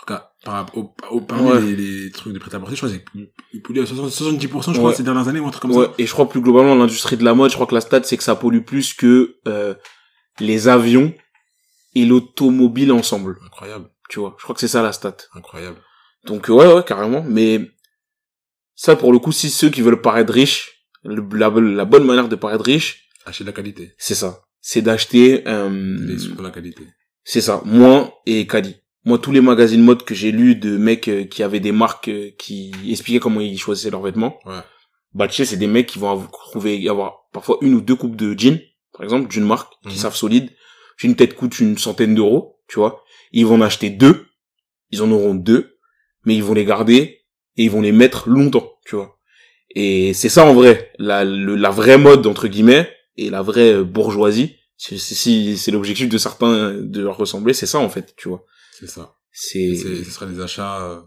en tout cas, par, rapport au, au, parmi Ouais. les, les trucs de prêt-à-porter, je crois que c'est, il pollue à 60 70%, je crois, Ouais. ces dernières années, ou un truc comme Ouais. ça. Et je crois plus globalement l'industrie de la mode, je crois que la stat c'est que ça pollue plus que euh, les avions et l'automobile ensemble. Incroyable. Tu vois. Je crois que c'est ça la stat. Incroyable. Donc euh, ouais, ouais, carrément. Mais ça, pour le coup, si ceux qui veulent paraître riches, le- la, la bonne manière de paraître riche, Acheter de la qualité. c'est ça. C'est d'acheter, euh, sous pour la qualité. c'est ça, moins et quali. Moi, tous les magazines mode que j'ai lus de mecs euh, qui avaient des marques euh, qui expliquaient comment ils choisissaient leurs vêtements, Ouais. bah tu sais, c'est des mecs qui vont avoir, trouver, avoir parfois une ou deux coupes de jeans, par exemple, d'une marque, qui Mhm. savent solide. Une tête coûte une centaine d'euros, tu vois. Ils vont en acheter deux, ils en auront deux, mais ils vont les garder et ils vont les mettre longtemps, tu vois. Et c'est ça en vrai, la, le- la vraie mode entre guillemets et la vraie euh, bourgeoisie. C'est c'est- si c'est l'objectif de certains de leur ressembler, c'est ça en fait, tu vois. C'est ça. C'est ce sera des achats, euh,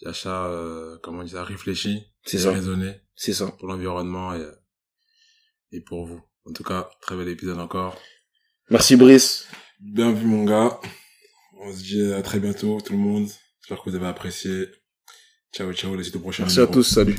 des achats, euh, comment on dit ça, réfléchis. C'est ça. Raisonnés c'est ça. pour l'environnement et, et pour vous. En tout cas, très bel épisode encore. Merci Brice. Bien vu, mon gars. On se dit à très bientôt, tout le monde. J'espère que vous avez apprécié. Ciao, ciao, la suite au prochain Merci à tous, salut.